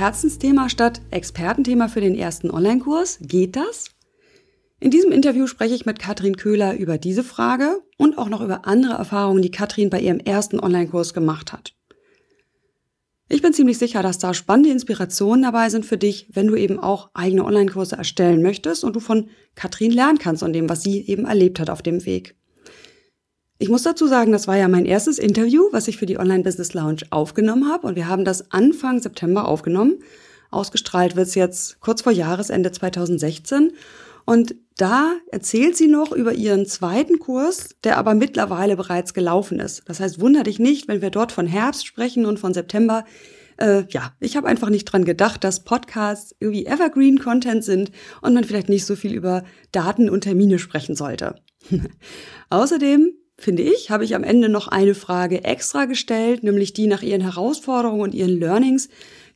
Herzensthema statt Expertenthema für den ersten Online-Kurs. Geht das? In diesem Interview spreche ich mit Katrin Köhler über diese Frage und auch noch über andere Erfahrungen, die Katrin bei ihrem ersten Online-Kurs gemacht hat. Ich bin ziemlich sicher, dass da spannende Inspirationen dabei sind für dich, wenn du eben auch eigene Online-Kurse erstellen möchtest und du von Katrin lernen kannst und dem, was sie eben erlebt hat auf dem Weg. Ich muss dazu sagen, das war ja mein erstes Interview, was ich für die Online Business Lounge aufgenommen habe und wir haben das Anfang September aufgenommen. Ausgestrahlt wird es jetzt kurz vor Jahresende 2016 und da erzählt sie noch über ihren zweiten Kurs, der aber mittlerweile bereits gelaufen ist. Das heißt, wunder dich nicht, wenn wir dort von Herbst sprechen und von September. Äh, ja, ich habe einfach nicht dran gedacht, dass Podcasts irgendwie Evergreen-Content sind und man vielleicht nicht so viel über Daten und Termine sprechen sollte. Außerdem finde ich, habe ich am Ende noch eine Frage extra gestellt, nämlich die nach ihren Herausforderungen und ihren Learnings.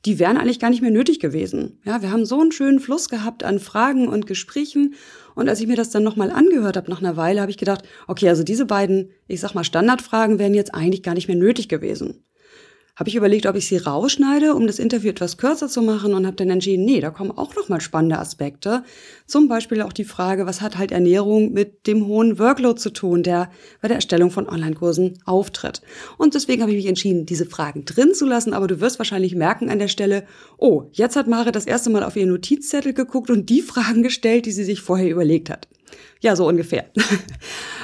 Die wären eigentlich gar nicht mehr nötig gewesen. Ja, wir haben so einen schönen Fluss gehabt an Fragen und Gesprächen. Und als ich mir das dann nochmal angehört habe nach einer Weile, habe ich gedacht, okay, also diese beiden, ich sag mal, Standardfragen wären jetzt eigentlich gar nicht mehr nötig gewesen habe ich überlegt, ob ich sie rausschneide, um das Interview etwas kürzer zu machen und habe dann entschieden, nee, da kommen auch noch mal spannende Aspekte. Zum Beispiel auch die Frage, was hat halt Ernährung mit dem hohen Workload zu tun, der bei der Erstellung von Online-Kursen auftritt. Und deswegen habe ich mich entschieden, diese Fragen drin zu lassen, aber du wirst wahrscheinlich merken an der Stelle, oh, jetzt hat Mare das erste Mal auf ihren Notizzettel geguckt und die Fragen gestellt, die sie sich vorher überlegt hat. Ja, so ungefähr.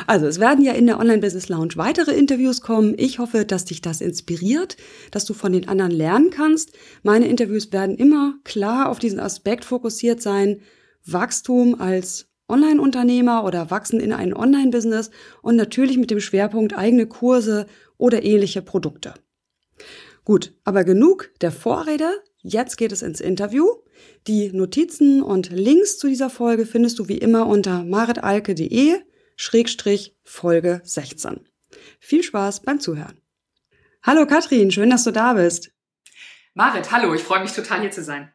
Also es werden ja in der Online Business Lounge weitere Interviews kommen. Ich hoffe, dass dich das inspiriert, dass du von den anderen lernen kannst. Meine Interviews werden immer klar auf diesen Aspekt fokussiert sein. Wachstum als Online-Unternehmer oder wachsen in ein Online-Business und natürlich mit dem Schwerpunkt eigene Kurse oder ähnliche Produkte. Gut, aber genug der Vorrede. Jetzt geht es ins Interview. Die Notizen und Links zu dieser Folge findest du wie immer unter maritalke.de Schrägstrich Folge 16. Viel Spaß beim Zuhören. Hallo Katrin, schön, dass du da bist. Marit, hallo, ich freue mich total hier zu sein.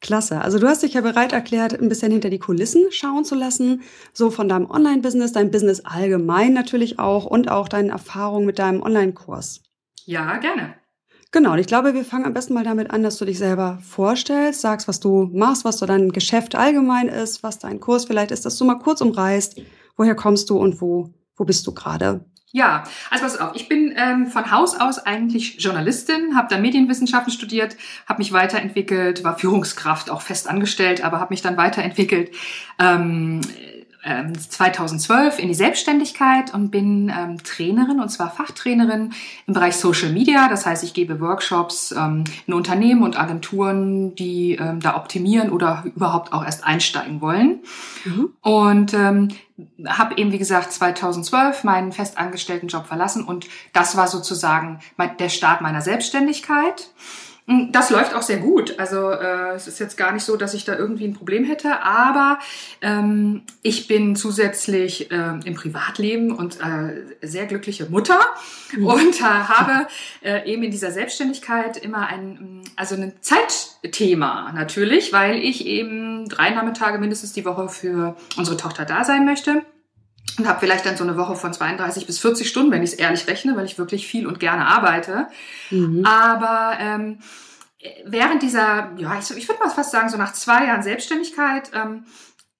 Klasse. Also du hast dich ja bereit erklärt, ein bisschen hinter die Kulissen schauen zu lassen, so von deinem Online-Business, dein Business allgemein natürlich auch und auch deinen Erfahrungen mit deinem Online-Kurs. Ja, gerne. Genau, und ich glaube, wir fangen am besten mal damit an, dass du dich selber vorstellst, sagst, was du machst, was so dein Geschäft allgemein ist, was dein Kurs vielleicht ist, dass du mal kurz umreißt, woher kommst du und wo, wo bist du gerade? Ja, also pass auf, ich bin ähm, von Haus aus eigentlich Journalistin, habe dann Medienwissenschaften studiert, habe mich weiterentwickelt, war Führungskraft, auch fest angestellt, aber habe mich dann weiterentwickelt. Ähm, 2012 ähm, in die Selbstständigkeit und bin ähm, Trainerin und zwar Fachtrainerin im Bereich Social Media. Das heißt, ich gebe Workshops ähm, in Unternehmen und Agenturen, die ähm, da optimieren oder überhaupt auch erst einsteigen wollen. Mhm. Und ähm, habe eben, wie gesagt, 2012 meinen festangestellten Job verlassen und das war sozusagen mein, der Start meiner Selbstständigkeit. Hm, das läuft auch sehr gut. Also äh, es ist jetzt gar nicht so, dass ich da irgendwie ein Problem hätte, aber ähm, ich bin zusätzlich äh, im Privatleben und äh, sehr glückliche Mutter mhm. und äh, habe äh, eben in dieser Selbstständigkeit immer ein, also ein Zeitthema natürlich, weil ich eben drei Nachmittage mindestens die Woche für unsere Tochter da sein möchte und habe vielleicht dann so eine Woche von 32 bis 40 Stunden, wenn ich es ehrlich rechne, weil ich wirklich viel und gerne arbeite. Mhm. Aber ähm, während dieser, ja, ich, ich würde mal fast sagen, so nach zwei Jahren Selbstständigkeit, ähm,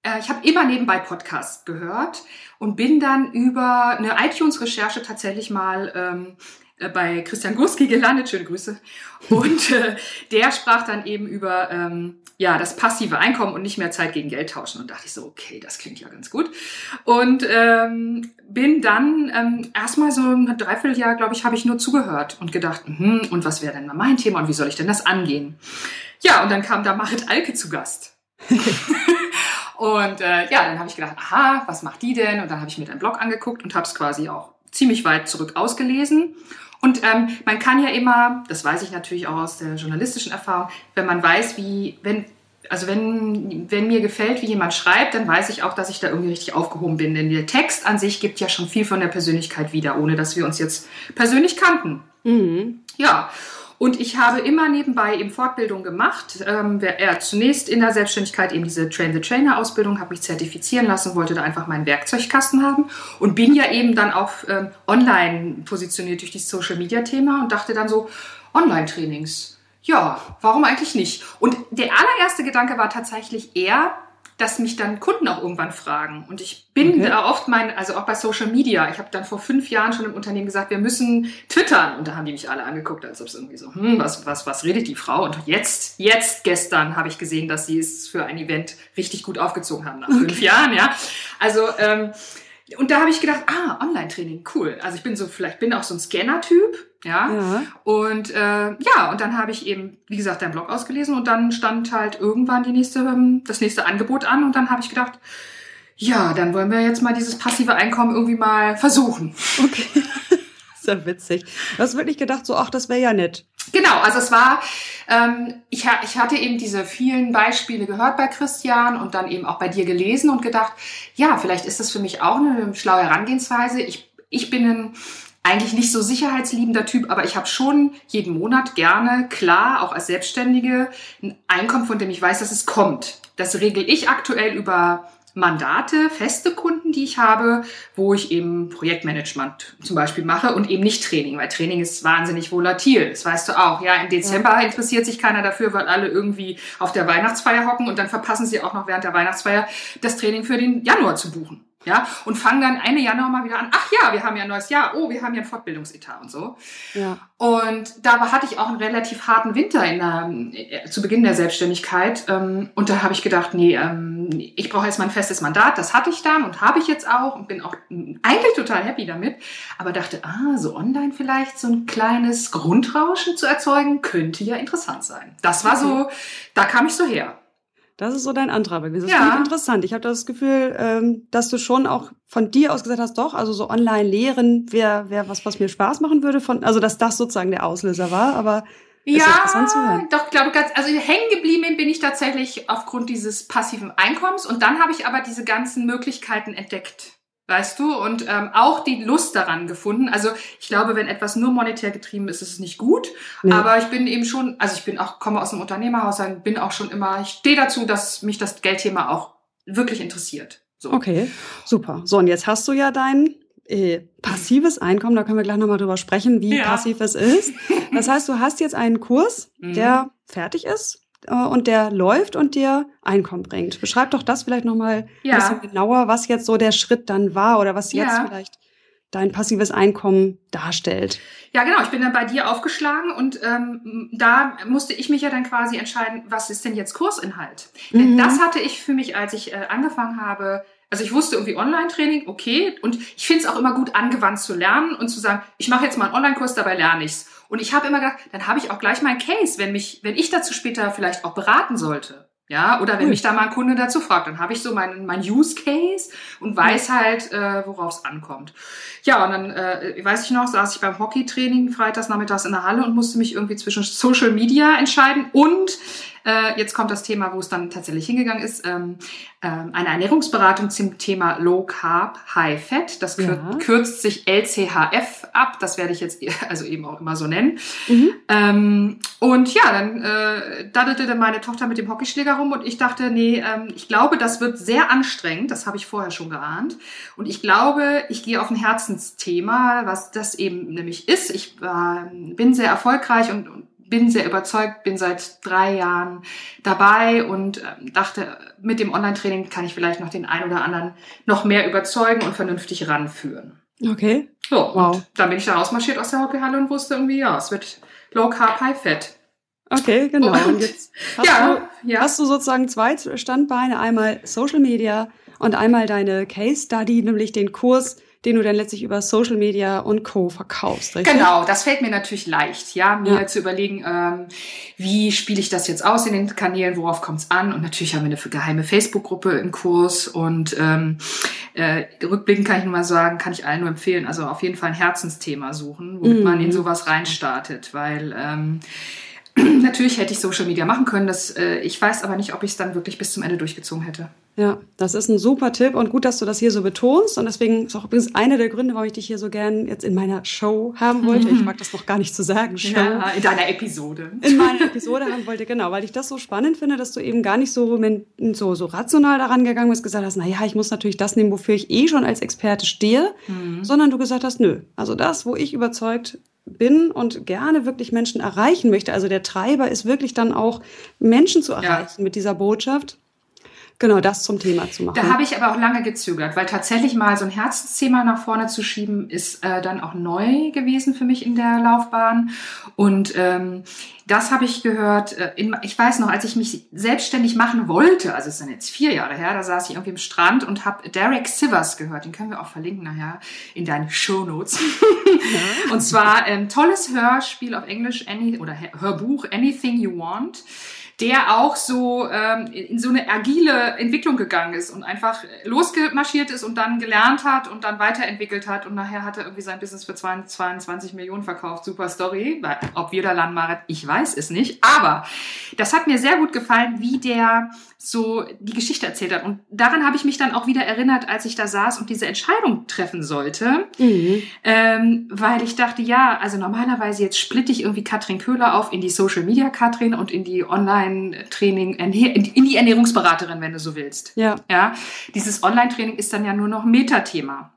äh, ich habe immer nebenbei Podcasts gehört und bin dann über eine iTunes-Recherche tatsächlich mal ähm, äh, bei Christian Gurski gelandet, schöne Grüße. Und äh, der sprach dann eben über ähm, ja das passive Einkommen und nicht mehr Zeit gegen Geld tauschen. Und dachte ich so, okay, das klingt ja ganz gut. Und ähm, bin dann ähm, erstmal so ein Dreivierteljahr, glaube ich, habe ich nur zugehört und gedacht, mh, und was wäre denn mal mein Thema und wie soll ich denn das angehen? Ja, und dann kam da Marit Alke zu Gast. und äh, ja, dann habe ich gedacht, aha, was macht die denn? Und dann habe ich mir deinen Blog angeguckt und habe es quasi auch ziemlich weit zurück ausgelesen und ähm, man kann ja immer, das weiß ich natürlich auch aus der journalistischen Erfahrung, wenn man weiß, wie, wenn also wenn, wenn mir gefällt, wie jemand schreibt, dann weiß ich auch, dass ich da irgendwie richtig aufgehoben bin. Denn der Text an sich gibt ja schon viel von der Persönlichkeit wieder, ohne dass wir uns jetzt persönlich kannten. Mhm. Ja. Und ich habe immer nebenbei eben Fortbildung gemacht. Ähm, er zunächst in der Selbstständigkeit eben diese Train the Trainer Ausbildung, habe mich zertifizieren lassen, wollte da einfach meinen Werkzeugkasten haben und bin ja eben dann auch ähm, online positioniert durch dieses Social Media Thema und dachte dann so, Online-Trainings ja, warum eigentlich nicht? Und der allererste Gedanke war tatsächlich eher, dass mich dann Kunden auch irgendwann fragen. Und ich bin okay. da oft mein, also auch bei Social Media. Ich habe dann vor fünf Jahren schon im Unternehmen gesagt, wir müssen twittern. Und da haben die mich alle angeguckt, als ob es irgendwie so, hm, was, was, was redet die Frau? Und jetzt, jetzt gestern habe ich gesehen, dass sie es für ein Event richtig gut aufgezogen haben nach okay. fünf Jahren, ja. Also, ähm, und da habe ich gedacht, ah, Online-Training, cool. Also ich bin so, vielleicht bin auch so ein Scanner-Typ, ja. ja. Und äh, ja, und dann habe ich eben, wie gesagt, deinen Blog ausgelesen und dann stand halt irgendwann die nächste, ähm, das nächste Angebot an und dann habe ich gedacht, ja, dann wollen wir jetzt mal dieses passive Einkommen irgendwie mal versuchen. Okay. Sehr witzig. Du hast wirklich gedacht, so, ach, das wäre ja nett. Genau, also es war, ähm, ich, ich hatte eben diese vielen Beispiele gehört bei Christian und dann eben auch bei dir gelesen und gedacht, ja, vielleicht ist das für mich auch eine schlaue Herangehensweise. Ich, ich bin ein eigentlich nicht so sicherheitsliebender Typ, aber ich habe schon jeden Monat gerne, klar, auch als Selbstständige, ein Einkommen, von dem ich weiß, dass es kommt. Das regel ich aktuell über Mandate, feste Kunden, die ich habe, wo ich eben Projektmanagement zum Beispiel mache und eben nicht Training, weil Training ist wahnsinnig volatil. Das weißt du auch. Ja, im Dezember ja. interessiert sich keiner dafür, weil alle irgendwie auf der Weihnachtsfeier hocken und dann verpassen sie auch noch während der Weihnachtsfeier das Training für den Januar zu buchen ja, und fangen dann eine Januar mal wieder an, ach ja, wir haben ja ein neues Jahr, oh, wir haben ja ein Fortbildungsetat und so. Ja. Und da hatte ich auch einen relativ harten Winter in der, äh, zu Beginn der Selbstständigkeit. Ähm, und da habe ich gedacht, nee, ähm, ich brauche jetzt mal ein festes Mandat. Das hatte ich dann und habe ich jetzt auch und bin auch eigentlich total happy damit. Aber dachte, ah, so online vielleicht so ein kleines Grundrauschen zu erzeugen, könnte ja interessant sein. Das war so, da kam ich so her. Das ist so dein Antrag gewesen. Das ja. finde ich interessant. Ich habe das Gefühl, ähm, dass du schon auch von dir aus gesagt hast, doch, also so online lehren wäre wär was, was mir Spaß machen würde. Von, also dass das sozusagen der Auslöser war, aber ja, doch, glaube ganz, also hängen geblieben bin ich tatsächlich aufgrund dieses passiven Einkommens und dann habe ich aber diese ganzen Möglichkeiten entdeckt weißt du, und ähm, auch die Lust daran gefunden. Also ich glaube, wenn etwas nur monetär getrieben ist, ist es nicht gut. Nee. Aber ich bin eben schon, also ich bin auch, komme aus einem Unternehmerhaus, bin auch schon immer, ich stehe dazu, dass mich das Geldthema auch wirklich interessiert. So. Okay, super. So, und jetzt hast du ja dein äh, passives Einkommen, da können wir gleich nochmal drüber sprechen, wie ja. passiv es ist. Das heißt, du hast jetzt einen Kurs, der mhm. fertig ist und der läuft und dir Einkommen bringt. Beschreib doch das vielleicht nochmal ja. ein bisschen genauer, was jetzt so der Schritt dann war oder was jetzt ja. vielleicht dein passives Einkommen darstellt. Ja, genau. Ich bin dann bei dir aufgeschlagen und ähm, da musste ich mich ja dann quasi entscheiden, was ist denn jetzt Kursinhalt? Mhm. Denn das hatte ich für mich, als ich äh, angefangen habe, also ich wusste irgendwie Online-Training, okay, und ich finde es auch immer gut, angewandt zu lernen und zu sagen, ich mache jetzt mal einen Online-Kurs, dabei lerne ich's. Und ich habe immer gedacht, dann habe ich auch gleich mein Case, wenn mich, wenn ich dazu später vielleicht auch beraten sollte. Ja, oder wenn mich da mal ein Kunde dazu fragt, dann habe ich so meinen mein Use Case und weiß halt, äh, worauf es ankommt. Ja, und dann äh, weiß ich noch, saß ich beim Hockeytraining freitags nachmittags in der Halle und musste mich irgendwie zwischen Social Media entscheiden und äh, jetzt kommt das Thema, wo es dann tatsächlich hingegangen ist. Ähm, ähm, eine Ernährungsberatung zum Thema Low Carb, High Fat. Das kür ja. kürzt sich LCHF ab. Das werde ich jetzt also eben auch immer so nennen. Mhm. Ähm, und ja, dann äh, daddelte meine Tochter mit dem Hockeyschläger rum und ich dachte, nee, ähm, ich glaube, das wird sehr anstrengend. Das habe ich vorher schon geahnt. Und ich glaube, ich gehe auf ein Herzensthema, was das eben nämlich ist. Ich äh, bin sehr erfolgreich und, und bin sehr überzeugt, bin seit drei Jahren dabei und ähm, dachte, mit dem Online-Training kann ich vielleicht noch den einen oder anderen noch mehr überzeugen und vernünftig ranführen. Okay. So, wow. und dann bin ich da rausmarschiert aus der Hockeyhalle und wusste irgendwie, ja, es wird Low Carb, High Fat. Okay, genau. Und, und jetzt hast, ja, du, ja. hast du sozusagen zwei Standbeine, einmal Social Media und einmal deine Case Study, nämlich den Kurs den du dann letztlich über Social Media und Co. verkaufst, richtig? Genau, das fällt mir natürlich leicht, ja, mir ja. zu überlegen, ähm, wie spiele ich das jetzt aus in den Kanälen, worauf kommt es an? Und natürlich haben wir eine geheime Facebook-Gruppe im Kurs und ähm, äh, rückblickend kann ich nur mal sagen, kann ich allen nur empfehlen, also auf jeden Fall ein Herzensthema suchen, womit mhm. man in sowas reinstartet, weil ähm, Natürlich hätte ich Social Media machen können. Das, äh, ich weiß aber nicht, ob ich es dann wirklich bis zum Ende durchgezogen hätte. Ja, das ist ein super Tipp und gut, dass du das hier so betonst. Und deswegen ist auch übrigens einer der Gründe, warum ich dich hier so gern jetzt in meiner Show haben wollte. Ich mag das noch gar nicht zu sagen. Show. Ja, in deiner Episode. In meiner Episode haben wollte, genau, weil ich das so spannend finde, dass du eben gar nicht so, so, so rational daran gegangen bist, gesagt hast, na ja, ich muss natürlich das nehmen, wofür ich eh schon als Experte stehe, mhm. sondern du gesagt hast, nö, also das, wo ich überzeugt bin und gerne wirklich Menschen erreichen möchte. Also der Treiber ist wirklich dann auch Menschen zu erreichen ja. mit dieser Botschaft. Genau, das zum Thema zu machen. Da habe ich aber auch lange gezögert, weil tatsächlich mal so ein Herzensthema nach vorne zu schieben, ist äh, dann auch neu gewesen für mich in der Laufbahn. Und ähm, das habe ich gehört, äh, in, ich weiß noch, als ich mich selbstständig machen wollte, also es sind jetzt vier Jahre her, da saß ich irgendwie am Strand und habe Derek Sivers gehört, den können wir auch verlinken nachher in deinen Shownotes. Ja. und zwar ein ähm, tolles Hörspiel auf Englisch, Any, oder Hörbuch, Anything You Want der auch so ähm, in so eine agile Entwicklung gegangen ist und einfach losgemarschiert ist und dann gelernt hat und dann weiterentwickelt hat und nachher hat er irgendwie sein Business für 22 Millionen verkauft. Super Story. Ob wir da landen, Marit, ich weiß es nicht. Aber das hat mir sehr gut gefallen, wie der so die Geschichte erzählt hat. Und daran habe ich mich dann auch wieder erinnert, als ich da saß und diese Entscheidung treffen sollte. Mhm. Ähm, weil ich dachte, ja, also normalerweise jetzt splitte ich irgendwie Katrin Köhler auf in die Social Media Katrin und in die Online-Training, in die Ernährungsberaterin, wenn du so willst. Ja. Ja. Dieses Online-Training ist dann ja nur noch Metathema.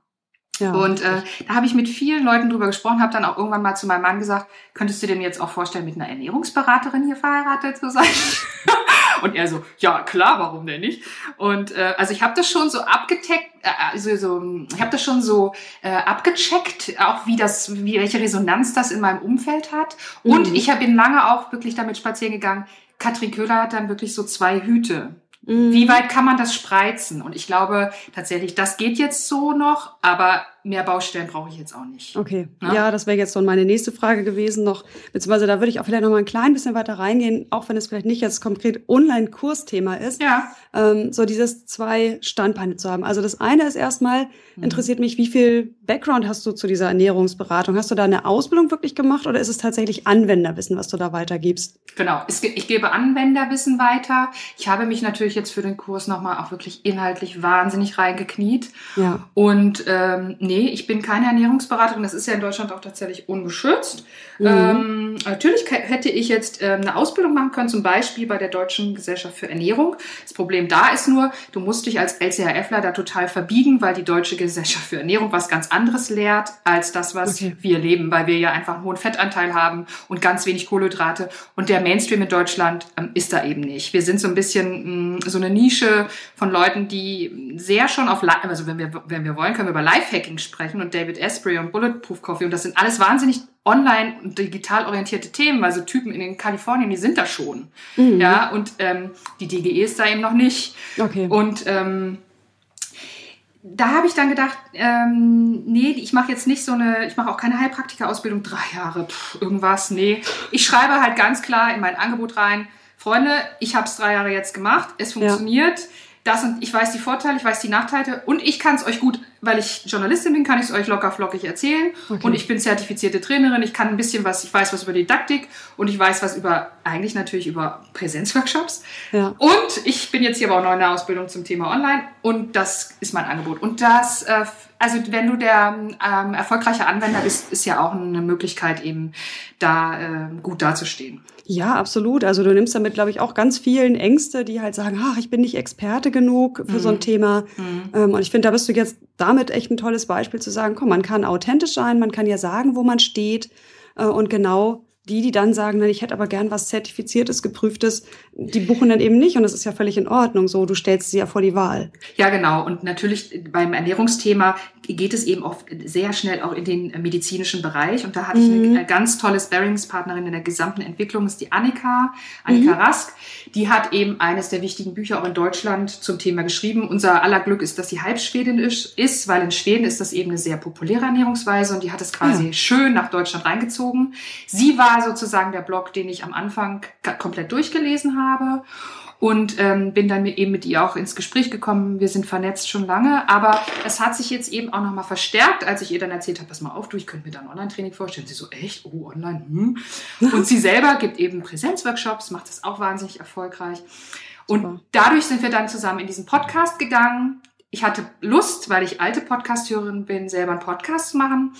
Ja, und äh, da habe ich mit vielen Leuten drüber gesprochen, habe dann auch irgendwann mal zu meinem Mann gesagt, könntest du dir denn jetzt auch vorstellen, mit einer Ernährungsberaterin hier verheiratet zu sein? Und er so, ja klar, warum denn nicht? Und äh, also ich habe das schon so abgecheckt, äh, also so, ich habe das schon so äh, abgecheckt, auch wie das, wie welche Resonanz das in meinem Umfeld hat. Und mhm. ich habe bin lange auch wirklich damit spazieren gegangen. Katrin Köhler hat dann wirklich so zwei Hüte. Mhm. Wie weit kann man das spreizen? Und ich glaube tatsächlich, das geht jetzt so noch, aber mehr Baustellen brauche ich jetzt auch nicht. Okay. Na? Ja, das wäre jetzt so meine nächste Frage gewesen noch. Beziehungsweise da würde ich auch vielleicht noch mal ein klein bisschen weiter reingehen, auch wenn es vielleicht nicht jetzt konkret Online-Kursthema ist. Ja. Ähm, so dieses zwei Standbeine zu haben. Also das eine ist erstmal, mhm. interessiert mich, wie viel Background hast du zu dieser Ernährungsberatung? Hast du da eine Ausbildung wirklich gemacht oder ist es tatsächlich Anwenderwissen, was du da weitergibst? Genau. Ich gebe Anwenderwissen weiter. Ich habe mich natürlich jetzt für den Kurs nochmal auch wirklich inhaltlich wahnsinnig reingekniet. Ja. Und ähm, nee, ich bin keine Ernährungsberaterin. Das ist ja in Deutschland auch tatsächlich ungeschützt. Mhm. Ähm, natürlich hätte ich jetzt ähm, eine Ausbildung machen können, zum Beispiel bei der Deutschen Gesellschaft für Ernährung. Das Problem da ist nur, du musst dich als LCHFler da total verbiegen, weil die Deutsche Gesellschaft für Ernährung was ganz anderes lehrt als das, was okay. wir leben, weil wir ja einfach einen hohen Fettanteil haben und ganz wenig Kohlenhydrate. Und der Mainstream in Deutschland ähm, ist da eben nicht. Wir sind so ein bisschen mh, so eine Nische von Leuten, die sehr schon auf, also wenn wir, wenn wir wollen, können wir über Lifehacking sprechen und David Asprey und Bulletproof Coffee und das sind alles wahnsinnig online und digital orientierte Themen, also Typen in den Kalifornien, die sind da schon. Mhm. Ja, und ähm, die DGE ist da eben noch nicht. Okay. Und ähm, da habe ich dann gedacht, ähm, nee, ich mache jetzt nicht so eine, ich mache auch keine Heilpraktika-Ausbildung, drei Jahre, pff, irgendwas, nee. Ich schreibe halt ganz klar in mein Angebot rein, Freunde, ich habe es drei Jahre jetzt gemacht, es funktioniert. Ja das und ich weiß die Vorteile, ich weiß die Nachteile und ich kann es euch gut, weil ich Journalistin bin, kann ich es euch locker flockig erzählen okay. und ich bin zertifizierte Trainerin, ich kann ein bisschen was, ich weiß was über Didaktik und ich weiß was über, eigentlich natürlich über Präsenzworkshops ja. und ich bin jetzt hier aber auch noch in der Ausbildung zum Thema Online und das ist mein Angebot und das, äh, also wenn du der ähm, erfolgreiche Anwender bist, ist ja auch eine Möglichkeit eben da äh, gut dazustehen. Ja, absolut. Also du nimmst damit, glaube ich, auch ganz vielen Ängste, die halt sagen, ach, ich bin nicht Experte genug für mhm. so ein mhm. Thema. Mhm. Ähm, und ich finde, da bist du jetzt damit echt ein tolles Beispiel zu sagen, komm, man kann authentisch sein, man kann ja sagen, wo man steht äh, und genau die, die dann sagen, ich hätte aber gern was Zertifiziertes, Geprüftes, die buchen dann eben nicht und das ist ja völlig in Ordnung. So, du stellst sie ja vor die Wahl. Ja, genau. Und natürlich beim Ernährungsthema geht es eben oft sehr schnell auch in den medizinischen Bereich. Und da hatte mhm. ich eine ganz tolle Sparringspartnerin in der gesamten Entwicklung, ist die Annika, Annika mhm. Rask. Die hat eben eines der wichtigen Bücher auch in Deutschland zum Thema geschrieben. Unser aller Glück ist, dass sie Halbschwedin ist, weil in Schweden ist das eben eine sehr populäre Ernährungsweise und die hat es quasi ja. schön nach Deutschland reingezogen. Sie war sozusagen der Blog, den ich am Anfang komplett durchgelesen habe. und ähm, bin dann eben mit ihr auch ins Gespräch gekommen. Wir sind vernetzt schon lange, aber es hat sich jetzt eben auch nochmal verstärkt, als ich ihr dann erzählt habe, pass mal auf, du, ich könnte mir da ein Online-Training vorstellen. Sie so, echt? Oh, online? Hm. Und sie selber gibt eben Präsenzworkshops, macht das auch wahnsinnig erfolgreich. Und Super. dadurch sind wir dann zusammen in diesen Podcast gegangen. Ich hatte Lust, weil ich alte Podcast-Hörerin bin, selber einen Podcast zu machen.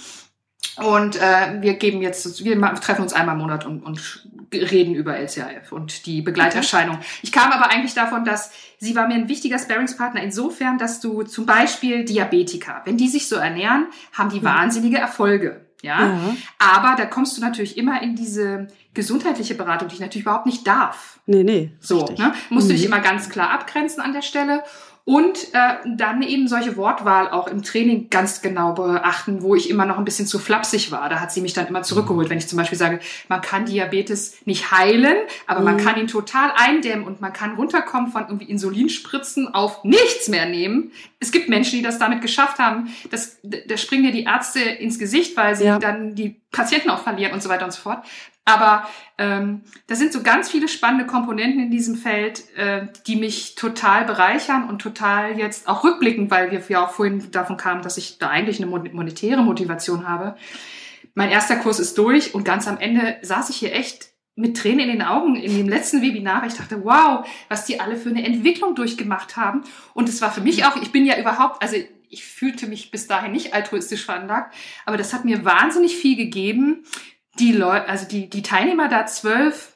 Und äh, wir geben jetzt, wir treffen uns einmal im Monat und, und reden über LCAF und die Begleiterscheinung. Okay. Ich kam aber eigentlich davon, dass sie war mir ein wichtiger Sparringspartner insofern, dass du zum Beispiel Diabetiker, wenn die sich so ernähren, haben die wahnsinnige Erfolge. Ja? ja. Aber da kommst du natürlich immer in diese gesundheitliche Beratung, die ich natürlich überhaupt nicht darf. Nee, nee. So, ne? Musst mhm. du dich immer ganz klar abgrenzen an der Stelle. Und äh, dann eben solche Wortwahl auch im Training ganz genau beachten, wo ich immer noch ein bisschen zu flapsig war. Da hat sie mich dann immer zurückgeholt, wenn ich zum Beispiel sage, man kann Diabetes nicht heilen, aber mhm. man kann ihn total eindämmen und man kann runterkommen von irgendwie Insulinspritzen auf nichts mehr nehmen. Es gibt Menschen, die das damit geschafft haben. Das, da springen dir die Ärzte ins Gesicht, weil sie ja. dann die Patienten auch verlieren und so weiter und so fort. Aber ähm, da sind so ganz viele spannende Komponenten in diesem Feld, äh, die mich total bereichern und total jetzt auch rückblickend, weil wir ja auch vorhin davon kamen, dass ich da eigentlich eine monetäre Motivation habe. Mein erster Kurs ist durch und ganz am Ende saß ich hier echt mit Tränen in den Augen in dem letzten Webinar. Ich dachte, wow, was die alle für eine Entwicklung durchgemacht haben. Und es war für mich auch, ich bin ja überhaupt, also ich fühlte mich bis dahin nicht altruistisch veranlagt, aber das hat mir wahnsinnig viel gegeben, die Leute, also die, die Teilnehmer da zwölf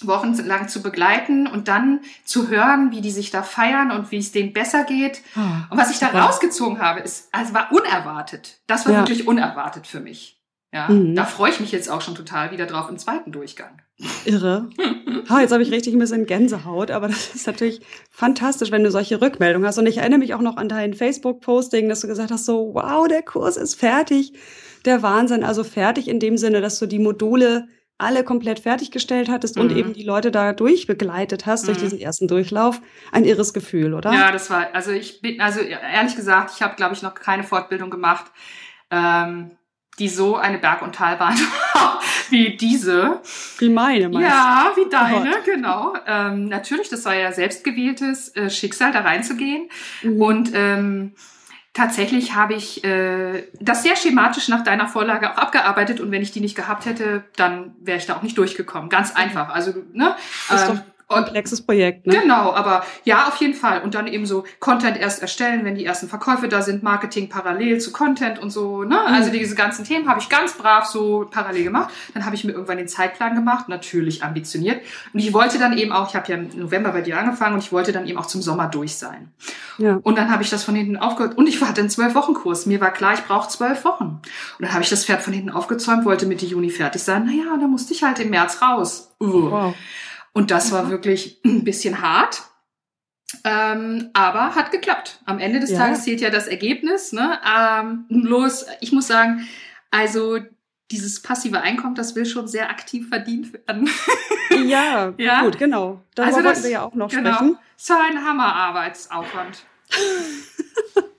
Wochen lang zu begleiten und dann zu hören, wie die sich da feiern und wie es denen besser geht. Oh, und was ich da rausgezogen habe, ist, also war unerwartet. Das war ja. wirklich unerwartet für mich. Ja, mhm. da freue ich mich jetzt auch schon total wieder drauf im zweiten Durchgang. Irre. Ha, jetzt habe ich richtig ein bisschen Gänsehaut, aber das ist natürlich fantastisch, wenn du solche Rückmeldungen hast. Und ich erinnere mich auch noch an dein Facebook-Posting, dass du gesagt hast, so, wow, der Kurs ist fertig der Wahnsinn. Also fertig in dem Sinne, dass du die Module alle komplett fertiggestellt hattest mhm. und eben die Leute da durchbegleitet hast mhm. durch diesen ersten Durchlauf. Ein irres Gefühl, oder? Ja, das war, also ich bin, also ehrlich gesagt, ich habe, glaube ich, noch keine Fortbildung gemacht, ähm, die so eine Berg- und Talbahn wie diese. Wie meine, meinst Ja, wie deine, oh genau. Ähm, natürlich, das war ja selbstgewähltes äh, Schicksal, da reinzugehen. Mhm. Und ähm, Tatsächlich habe ich äh, das sehr schematisch nach deiner Vorlage auch abgearbeitet und wenn ich die nicht gehabt hätte, dann wäre ich da auch nicht durchgekommen. Ganz einfach. Also, ne? Ist ähm, komplexes Projekt, ne? Genau, aber ja, auf jeden Fall. Und dann eben so Content erst erstellen, wenn die ersten Verkäufe da sind, Marketing parallel zu Content und so, ne? Mhm. Also diese ganzen Themen habe ich ganz brav so parallel gemacht. Dann habe ich mir irgendwann den Zeitplan gemacht, natürlich ambitioniert. Und ich wollte dann eben auch, ich habe ja im November bei dir angefangen und ich wollte dann eben auch zum Sommer durch sein. Ja. Und dann habe ich das von hinten aufgehört. Und ich hatte einen zwölf Wochen Kurs. Mir war klar, ich brauche zwölf Wochen. Und dann habe ich das Pferd von hinten aufgezäumt, wollte Mitte Juni fertig sein. Naja, dann musste ich halt im März raus. Uh. Wow. Und das war mhm. wirklich ein bisschen hart. Ähm, aber hat geklappt. Am Ende des ja. Tages zählt ja das Ergebnis. Ne? Ähm, bloß, ich muss sagen, also dieses passive Einkommen, das will schon sehr aktiv verdient werden. ja, ja, gut, genau. Darüber also das, wir ja auch noch genau, sprechen. So ein Hammerarbeitsaufwand.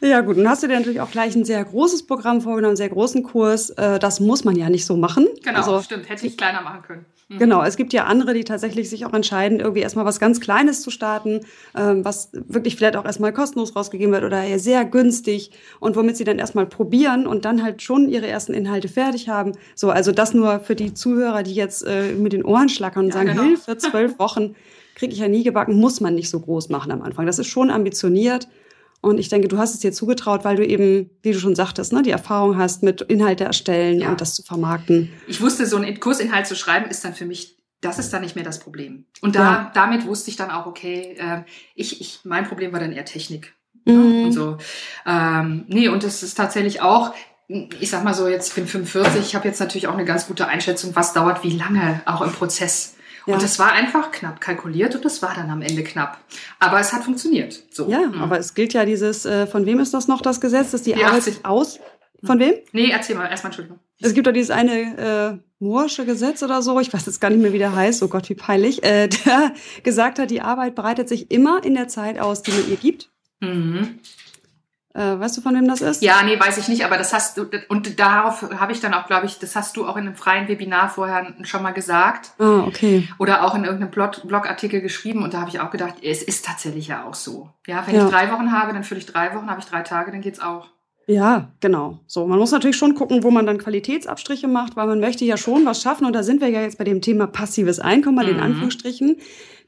Ja gut, dann hast du dir natürlich auch gleich ein sehr großes Programm vorgenommen, einen sehr großen Kurs. Äh, das muss man ja nicht so machen. Genau, also, stimmt. Hätte ich kleiner machen können. Mhm. Genau, es gibt ja andere, die tatsächlich sich auch entscheiden, irgendwie erstmal was ganz Kleines zu starten, ähm, was wirklich vielleicht auch erstmal kostenlos rausgegeben wird oder sehr günstig und womit sie dann erstmal probieren und dann halt schon ihre ersten Inhalte fertig haben. So, also das nur für die Zuhörer, die jetzt äh, mit den Ohren schlackern und ja, sagen, genau. Hilfe, zwölf Wochen kriege ich ja nie gebacken, muss man nicht so groß machen am Anfang. Das ist schon ambitioniert und ich denke, du hast es dir zugetraut, weil du eben, wie du schon sagtest, ne, die Erfahrung hast mit Inhalte erstellen ja. und das zu vermarkten. Ich wusste, so einen Kursinhalt zu schreiben, ist dann für mich, das ist dann nicht mehr das Problem. Und da, ja. damit wusste ich dann auch, okay, äh, ich, ich, mein Problem war dann eher Technik. Mhm. Und so. Ähm, nee, und das ist tatsächlich auch, ich sag mal so, jetzt bin 45, ich habe jetzt natürlich auch eine ganz gute Einschätzung, was dauert wie lange auch im Prozess. Ja. Und es war einfach knapp kalkuliert und es war dann am Ende knapp. Aber es hat funktioniert. So. Ja, mhm. aber es gilt ja dieses, äh, von wem ist das noch das Gesetz, dass die, die Arbeit 80. aus. Von wem? Nee, erzähl mal, erstmal Entschuldigung. Es gibt doch dieses eine äh, Moorsche Gesetz oder so, ich weiß jetzt gar nicht mehr, wie der heißt, oh Gott, wie peinlich, äh, der gesagt hat, die Arbeit breitet sich immer in der Zeit aus, die man ihr gibt. Mhm. Äh, weißt du, von wem das ist? Ja, nee, weiß ich nicht, aber das hast du, und darauf habe ich dann auch, glaube ich, das hast du auch in einem freien Webinar vorher schon mal gesagt. Ah, okay. Oder auch in irgendeinem Blog, Blogartikel geschrieben und da habe ich auch gedacht, es ist tatsächlich ja auch so. Ja, wenn Ja. ich drei Wochen habe, dann fülle ich drei Wochen, habe ich drei Tage, dann geht's auch. Ja, genau. So, man muss natürlich schon gucken, wo man dann Qualitätsabstriche macht, weil man möchte ja schon was schaffen. Und da sind wir ja jetzt bei dem Thema passives Einkommen, in Mhm. Anführungsstrichen.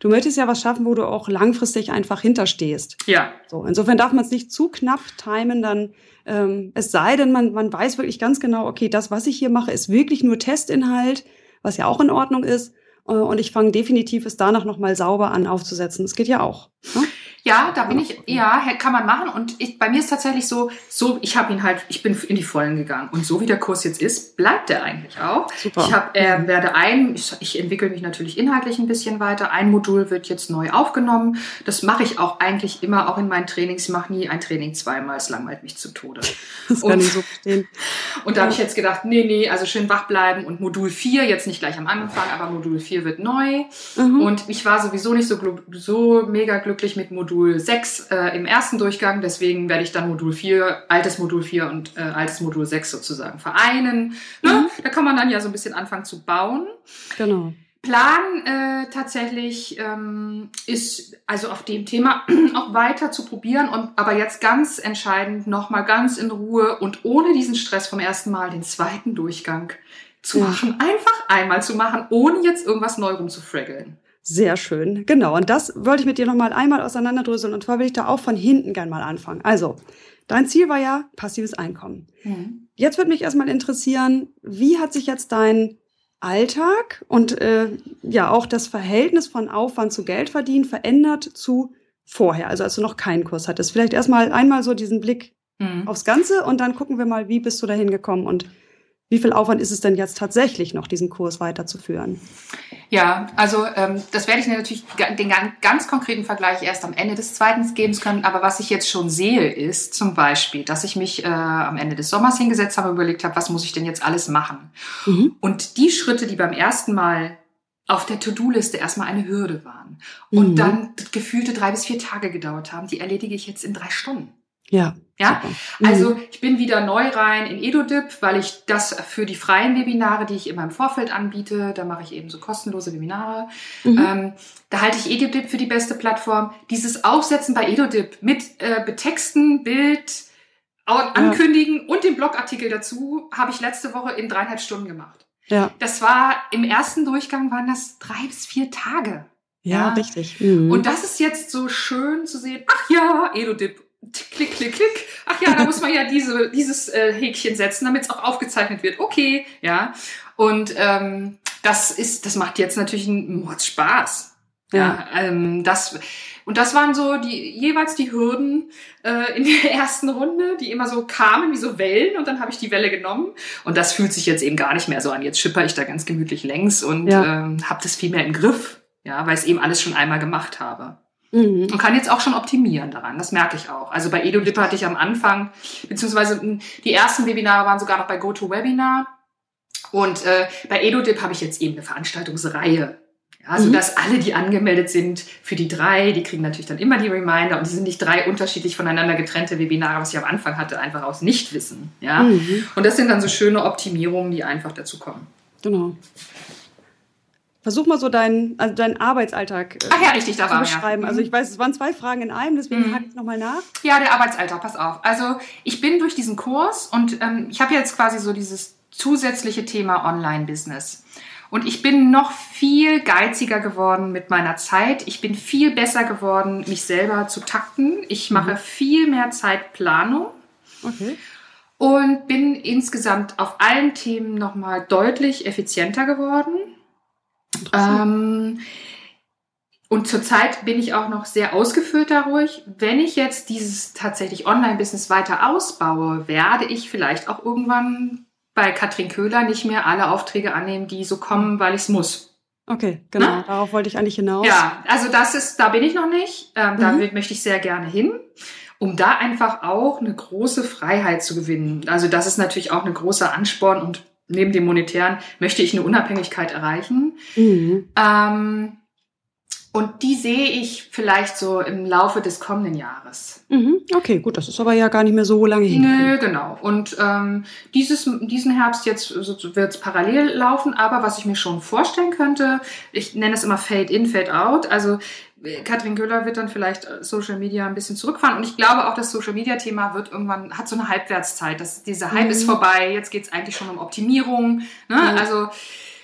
Du möchtest ja was schaffen, wo du auch langfristig einfach hinterstehst. Ja, So, insofern darf man es nicht zu knapp timen, dann ähm, es sei denn, man, man weiß wirklich ganz genau, okay, das, was ich hier mache, ist wirklich nur Testinhalt, was ja auch in Ordnung ist. Äh, und ich fange definitiv es danach nochmal sauber an aufzusetzen. Das geht ja auch. Ne? Ja, da bin ich, ja, kann man machen. Und ich, bei mir ist tatsächlich so, so, ich habe ihn halt, ich bin in die Vollen gegangen. Und so wie der Kurs jetzt ist, bleibt er eigentlich auch. Super. Ich hab, äh, werde ein, ich, ich entwickle mich natürlich inhaltlich ein bisschen weiter. Ein Modul wird jetzt neu aufgenommen. Das mache ich auch eigentlich immer, auch in meinen Trainings. Ich mache nie ein Training zweimal, es langweilt mich zu Tode. Das kann Und- ich so verstehen. Und da habe ich jetzt gedacht, nee, nee, also schön wach bleiben und Modul 4, jetzt nicht gleich am Anfang, aber Modul 4 wird neu. Mhm. Und ich war sowieso nicht so, so mega glücklich mit Modul 6 äh, im ersten Durchgang. Deswegen werde ich dann Modul 4, altes Modul 4 und äh, altes Modul 6 sozusagen vereinen. Ne? Mhm. Da kann man dann ja so ein bisschen anfangen zu bauen. Genau. Plan äh, tatsächlich ähm, ist also auf dem Thema auch weiter zu probieren und aber jetzt ganz entscheidend nochmal ganz in Ruhe und ohne diesen Stress vom ersten Mal den zweiten Durchgang zu machen. Einfach einmal zu machen, ohne jetzt irgendwas neu rumzufraggeln. Sehr schön. Genau. Und das wollte ich mit dir nochmal einmal auseinanderdröseln. Und zwar will ich da auch von hinten gern mal anfangen. Also, dein Ziel war ja passives Einkommen. Jetzt würde mich erstmal interessieren, wie hat sich jetzt dein Alltag und äh, ja auch das Verhältnis von Aufwand zu Geld verdienen verändert zu vorher, also als du noch keinen Kurs hattest. Vielleicht erstmal einmal so diesen Blick Mhm. aufs Ganze und dann gucken wir mal, wie bist du dahin gekommen und wie viel Aufwand ist es denn jetzt tatsächlich noch, diesen Kurs weiterzuführen? Ja, also ähm, das werde ich mir natürlich den gan- ganz konkreten Vergleich erst am Ende des zweiten geben können. Aber was ich jetzt schon sehe, ist zum Beispiel, dass ich mich äh, am Ende des Sommers hingesetzt habe und überlegt habe, was muss ich denn jetzt alles machen? Mhm. Und die Schritte, die beim ersten Mal auf der To-Do-Liste erstmal eine Hürde waren und Mhm. dann gefühlte drei bis vier Tage gedauert haben, die erledige ich jetzt in drei Stunden. Ja. Ja, super. Mhm. also ich bin wieder neu rein in EduDip, weil ich das für die freien Webinare, die ich immer im Vorfeld anbiete, da mache ich eben so kostenlose Webinare. Mhm. Ähm, da halte ich EduDip für die beste Plattform. Dieses Aufsetzen bei EduDip mit äh, Betexten, Bild, Ankündigen und dem Blogartikel dazu habe ich letzte Woche in dreieinhalb Stunden gemacht. ja. Das war im ersten Durchgang waren das drei bis vier Tage. Ja, Ja. richtig. Mhm. Und das ist jetzt so schön zu sehen. Ach ja, EduDip. Klick, klick, klick. Ach ja, da muss man ja diese, dieses äh, Häkchen setzen, damit es auch aufgezeichnet wird. Okay, ja. Und ähm, das ist, das macht jetzt natürlich einen Mordspaß. ja. Ja, ähm, das und das waren so die jeweils die Hürden äh, in der ersten Runde, die immer so kamen wie so Wellen und dann habe ich die Welle genommen und das fühlt sich jetzt eben gar nicht mehr so an. Jetzt schipper ich da ganz gemütlich längs und Ja. ähm, habe das viel mehr im Griff, ja, weil ich es eben alles schon einmal gemacht habe Mhm. und kann jetzt auch schon optimieren daran. Das merke ich auch. Also bei EduLib hatte ich am Anfang, beziehungsweise mh, die ersten Webinare waren sogar noch bei GoToWebinar. Und äh, bei EduDip habe ich jetzt eben eine Veranstaltungsreihe. Ja, also Mhm. dass alle, die angemeldet sind für die drei, die kriegen natürlich dann immer die Reminder und die sind nicht drei unterschiedlich voneinander getrennte Webinare, was ich am Anfang hatte, einfach aus Nichtwissen. Ja? Mhm. Und das sind dann so schöne Optimierungen, die einfach dazu kommen. Genau. Versuch mal so deinen, also deinen Arbeitsalltag äh, Ach ja, richtig, da zu war beschreiben. Ja. Also ich weiß, es waren zwei Fragen in einem, deswegen Mhm. hake ich nochmal nach. Ja, der Arbeitsalltag, pass auf. Also ich bin durch diesen Kurs und ähm, ich habe jetzt quasi so dieses zusätzliche Thema Online-Business. Und ich bin noch viel geiziger geworden mit meiner Zeit. Ich bin viel besser geworden, mich selber zu takten. Ich mache viel mehr Zeitplanung Okay. und bin insgesamt auf allen Themen nochmal deutlich effizienter geworden. Ähm, und zurzeit bin ich auch noch sehr ausgefüllt dadurch. Wenn ich jetzt dieses tatsächlich Online-Business weiter ausbaue, werde ich vielleicht auch irgendwann bei Katrin Köhler nicht mehr alle Aufträge annehmen, die so kommen, weil ich es muss. Okay, genau. Na? Darauf wollte ich eigentlich hinaus. Ja, also das ist, da bin ich noch nicht. Ähm, Da Mhm. will- möchte ich sehr gerne hin, um da einfach auch eine große Freiheit zu gewinnen. Also das ist natürlich auch ein großer Ansporn und neben dem monetären möchte ich eine Unabhängigkeit erreichen. Mhm. Ähm, und die sehe ich vielleicht so im Laufe des kommenden Jahres. Mhm. Okay, gut, das ist aber ja gar nicht mehr so lange hin. Nö, genau. Und ähm, dieses, diesen Herbst jetzt wird es parallel laufen, aber was ich mir schon vorstellen könnte, ich nenne es immer Fade in, Fade out. Also Katrin Köhler wird dann vielleicht äh, Social Media ein bisschen zurückfahren. Und ich glaube auch, das Social Media Thema wird irgendwann, hat so eine Halbwertszeit. Das, dieser Hype mhm. ist vorbei. Jetzt geht es eigentlich schon um Optimierung. Ne? Mhm. Also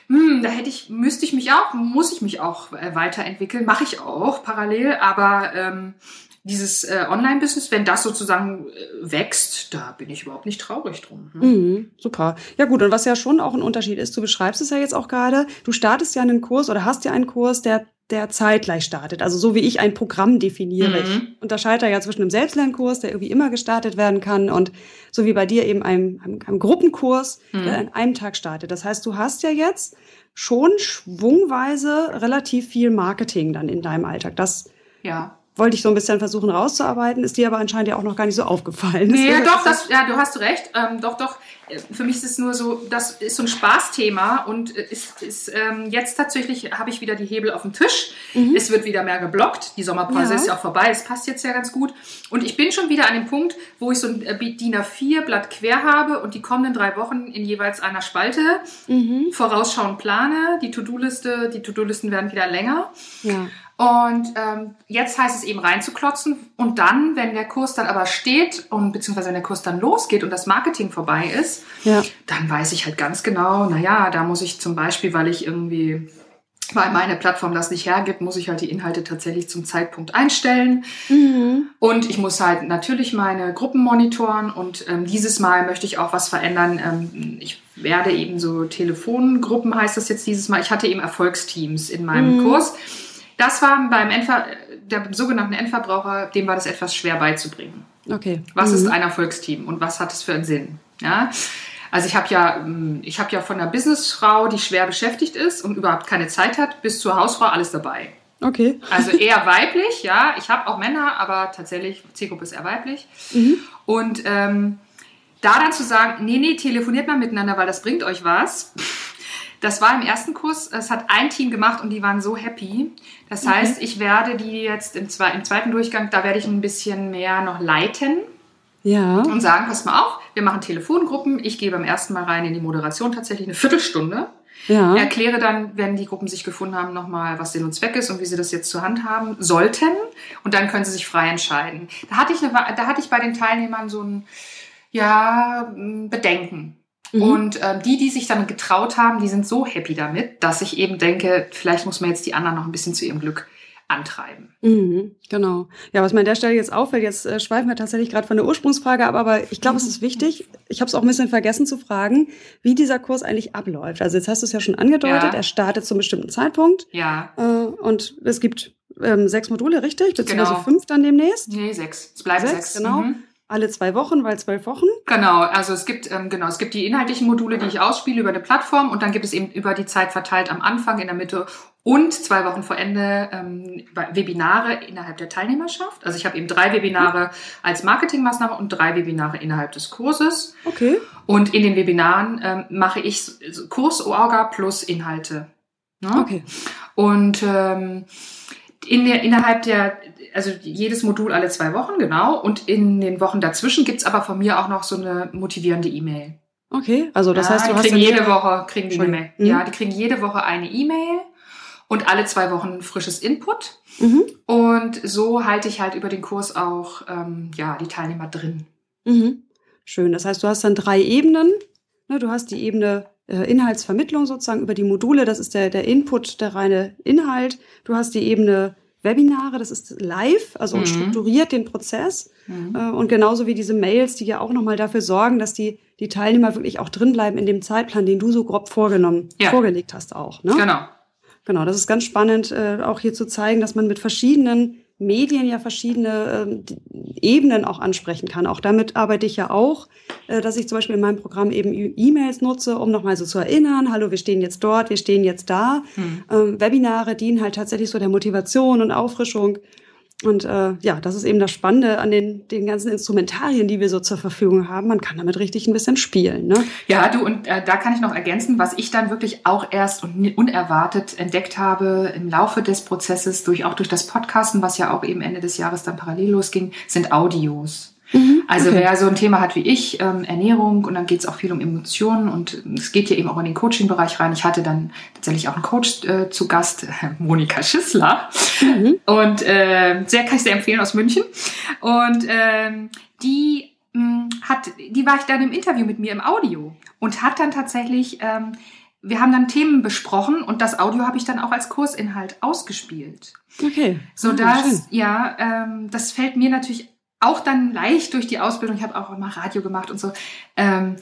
hm, da hätte ich, müsste ich mich auch, muss ich mich auch äh, weiterentwickeln, mache ich auch parallel, aber ähm, dieses äh, Online-Business, wenn das sozusagen äh, wächst, da bin ich überhaupt nicht traurig drum. Hm? Mhm, super. Ja gut, und was ja schon auch ein Unterschied ist, du beschreibst es ja jetzt auch gerade, du startest ja einen Kurs oder hast ja einen Kurs, der der zeitgleich startet. Also so wie ich ein Programm definiere. Mhm. Ich unterscheide ja zwischen einem Selbstlernkurs, der irgendwie immer gestartet werden kann, und so wie bei dir eben einem, einem, einem Gruppenkurs, mhm. der an einem Tag startet. Das heißt, du hast ja jetzt schon schwungweise relativ viel Marketing dann in deinem Alltag. Das ja wollte ich so ein bisschen versuchen rauszuarbeiten, ist dir aber anscheinend ja auch noch gar nicht so aufgefallen. Nee, ja, doch, das, ja, du hast recht. Ähm, doch, doch. Für mich ist es nur so, das ist so ein Spaßthema und ist, ist ähm, jetzt tatsächlich habe ich wieder die Hebel auf dem Tisch. Mhm. Es wird wieder mehr geblockt. Die Sommerpause ja. ist ja auch vorbei. Es passt jetzt ja ganz gut. Und ich bin schon wieder an dem Punkt, wo ich so ein äh, DIN A4 Blatt quer habe und die kommenden drei Wochen in jeweils einer Spalte mhm. vorausschauend plane. Die To-Do-Liste, die To-Do-Listen werden wieder länger. Ja. Und ähm, jetzt heißt es eben reinzuklotzen und dann, wenn der Kurs dann aber steht und beziehungsweise wenn der Kurs dann losgeht und das Marketing vorbei ist, ja. dann weiß ich halt ganz genau, naja, da muss ich zum Beispiel, weil ich irgendwie weil meine Plattform das nicht hergibt, muss ich halt die Inhalte tatsächlich zum Zeitpunkt einstellen. Mhm. Und ich muss halt natürlich meine Gruppen monitoren und ähm, dieses Mal möchte ich auch was verändern. Ähm, ich werde eben so Telefongruppen, heißt das jetzt dieses Mal. Ich hatte eben Erfolgsteams in meinem mhm. Kurs das war beim Endver der sogenannten Endverbraucher, dem war das etwas schwer beizubringen. Okay. Was mhm. ist ein Erfolgsteam und was hat es für einen Sinn? Ja. Also ich habe ja, hm, ich habe ja von einer Businessfrau, die schwer beschäftigt ist und überhaupt keine Zeit hat, bis zur Hausfrau alles dabei. Okay. Also eher weiblich, ja. Ich habe auch Männer, aber tatsächlich Zielgruppe ist eher weiblich. Mhm. Und ähm, da dann zu sagen, nee, nee, telefoniert mal miteinander, weil das bringt euch was. Das war im ersten Kurs, es hat ein Team gemacht und die waren so happy. Das okay. heißt, ich werde die jetzt im, zwei, im zweiten Durchgang, da werde ich ein bisschen mehr noch leiten. Ja. Und sagen, pass mal auf, wir machen Telefongruppen. Ich gehe beim ersten Mal rein in die Moderation tatsächlich eine Viertelstunde. Ja. Erkläre dann, wenn die Gruppen sich gefunden haben, nochmal, was Sinn und Zweck ist und wie sie das jetzt zur Hand haben sollten. Und dann können sie sich frei entscheiden. Da hatte ich, eine, da hatte ich bei den Teilnehmern so ein, ja, Bedenken. Mhm. Und ähm, die, die sich dann getraut haben, die sind so happy damit, dass ich eben denke, vielleicht muss man jetzt die anderen noch ein bisschen zu ihrem Glück antreiben. Mhm, genau. Ja, was mir an der Stelle jetzt auffällt, jetzt äh, schweifen wir tatsächlich gerade von der Ursprungsfrage ab, aber ich glaube, es ist wichtig. Ich habe es auch ein bisschen vergessen zu fragen, wie dieser Kurs eigentlich abläuft. Also jetzt hast du es ja schon angedeutet, ja. er startet zu einem bestimmten Zeitpunkt. Ja. Äh, und es gibt ähm, sechs Module, richtig? Beziehungsweise genau. fünf dann demnächst? Nee, sechs. Es bleiben sechs. sechs. Genau. Mhm alle zwei Wochen, weil zwölf Wochen? Genau, also es gibt ähm, genau, es gibt die inhaltlichen Module, die ich ausspiele über eine Plattform und dann gibt es eben über die Zeit verteilt am Anfang, in der Mitte und zwei Wochen vor Ende ähm, Webinare innerhalb der Teilnehmerschaft. Also ich habe eben drei Webinare als Marketingmaßnahme und drei Webinare innerhalb des Kurses. Okay. Und in den Webinaren ähm, mache ich Kurs-Orga plus Inhalte. Ne? Okay. Und ähm, in der, innerhalb der also jedes Modul alle zwei Wochen, genau. Und in den Wochen dazwischen gibt's aber von mir auch noch so eine motivierende E-Mail. Okay, also das ja, heißt, du die hast kriegen jede Woche kriegen die eine Mail. Mhm. Ja, die kriegen jede Woche eine E-Mail und alle zwei Wochen frisches Input. Mhm. Und so halte ich halt über den Kurs auch ähm, ja die Teilnehmer drin. Mhm. Schön. Das heißt, du hast dann drei Ebenen. Ne, du hast die Ebene Inhaltsvermittlung sozusagen über die Module. Das ist der der Input, der reine Inhalt. Du hast die Ebene Webinare, das ist live, also mhm. strukturiert den Prozess. Mhm. Äh, und genauso wie diese Mails, die ja auch nochmal dafür sorgen, dass die, die Teilnehmer wirklich auch drinbleiben in dem Zeitplan, den du so grob vorgenommen, ja. vorgelegt hast auch. Ne? Genau. Genau, das ist ganz spannend, äh, auch hier zu zeigen, dass man mit verschiedenen Medien ja verschiedene äh, Ebenen auch ansprechen kann. Auch damit arbeite ich ja auch, äh, dass ich zum Beispiel in meinem Programm eben E-Mails nutze, um nochmal so zu erinnern, hallo, wir stehen jetzt dort, wir stehen jetzt da. Hm. Ähm, Webinare dienen halt tatsächlich so der Motivation und Auffrischung. Und äh, ja, das ist eben das Spannende an den, den ganzen Instrumentarien, die wir so zur Verfügung haben. Man kann damit richtig ein bisschen spielen. Ne? Ja, du, und äh, da kann ich noch ergänzen, was ich dann wirklich auch erst und unerwartet entdeckt habe im Laufe des Prozesses, durch auch durch das Podcasten, was ja auch eben Ende des Jahres dann parallel losging, sind Audios. Mhm, also okay. wer so ein Thema hat wie ich, ähm, Ernährung und dann geht es auch viel um Emotionen und es geht ja eben auch in den Coaching-Bereich rein. Ich hatte dann tatsächlich auch einen Coach äh, zu Gast, Monika Schissler mhm. und äh, sehr kann ich sehr empfehlen aus München und ähm, die mh, hm, hat, die war ich dann im Interview mit mir im Audio und hat dann tatsächlich ähm, wir haben dann Themen besprochen und das Audio habe ich dann auch als Kursinhalt ausgespielt. Okay. So dass, ja, ähm, das fällt mir natürlich auch dann leicht durch die Ausbildung, ich habe auch immer Radio gemacht und so, ähm,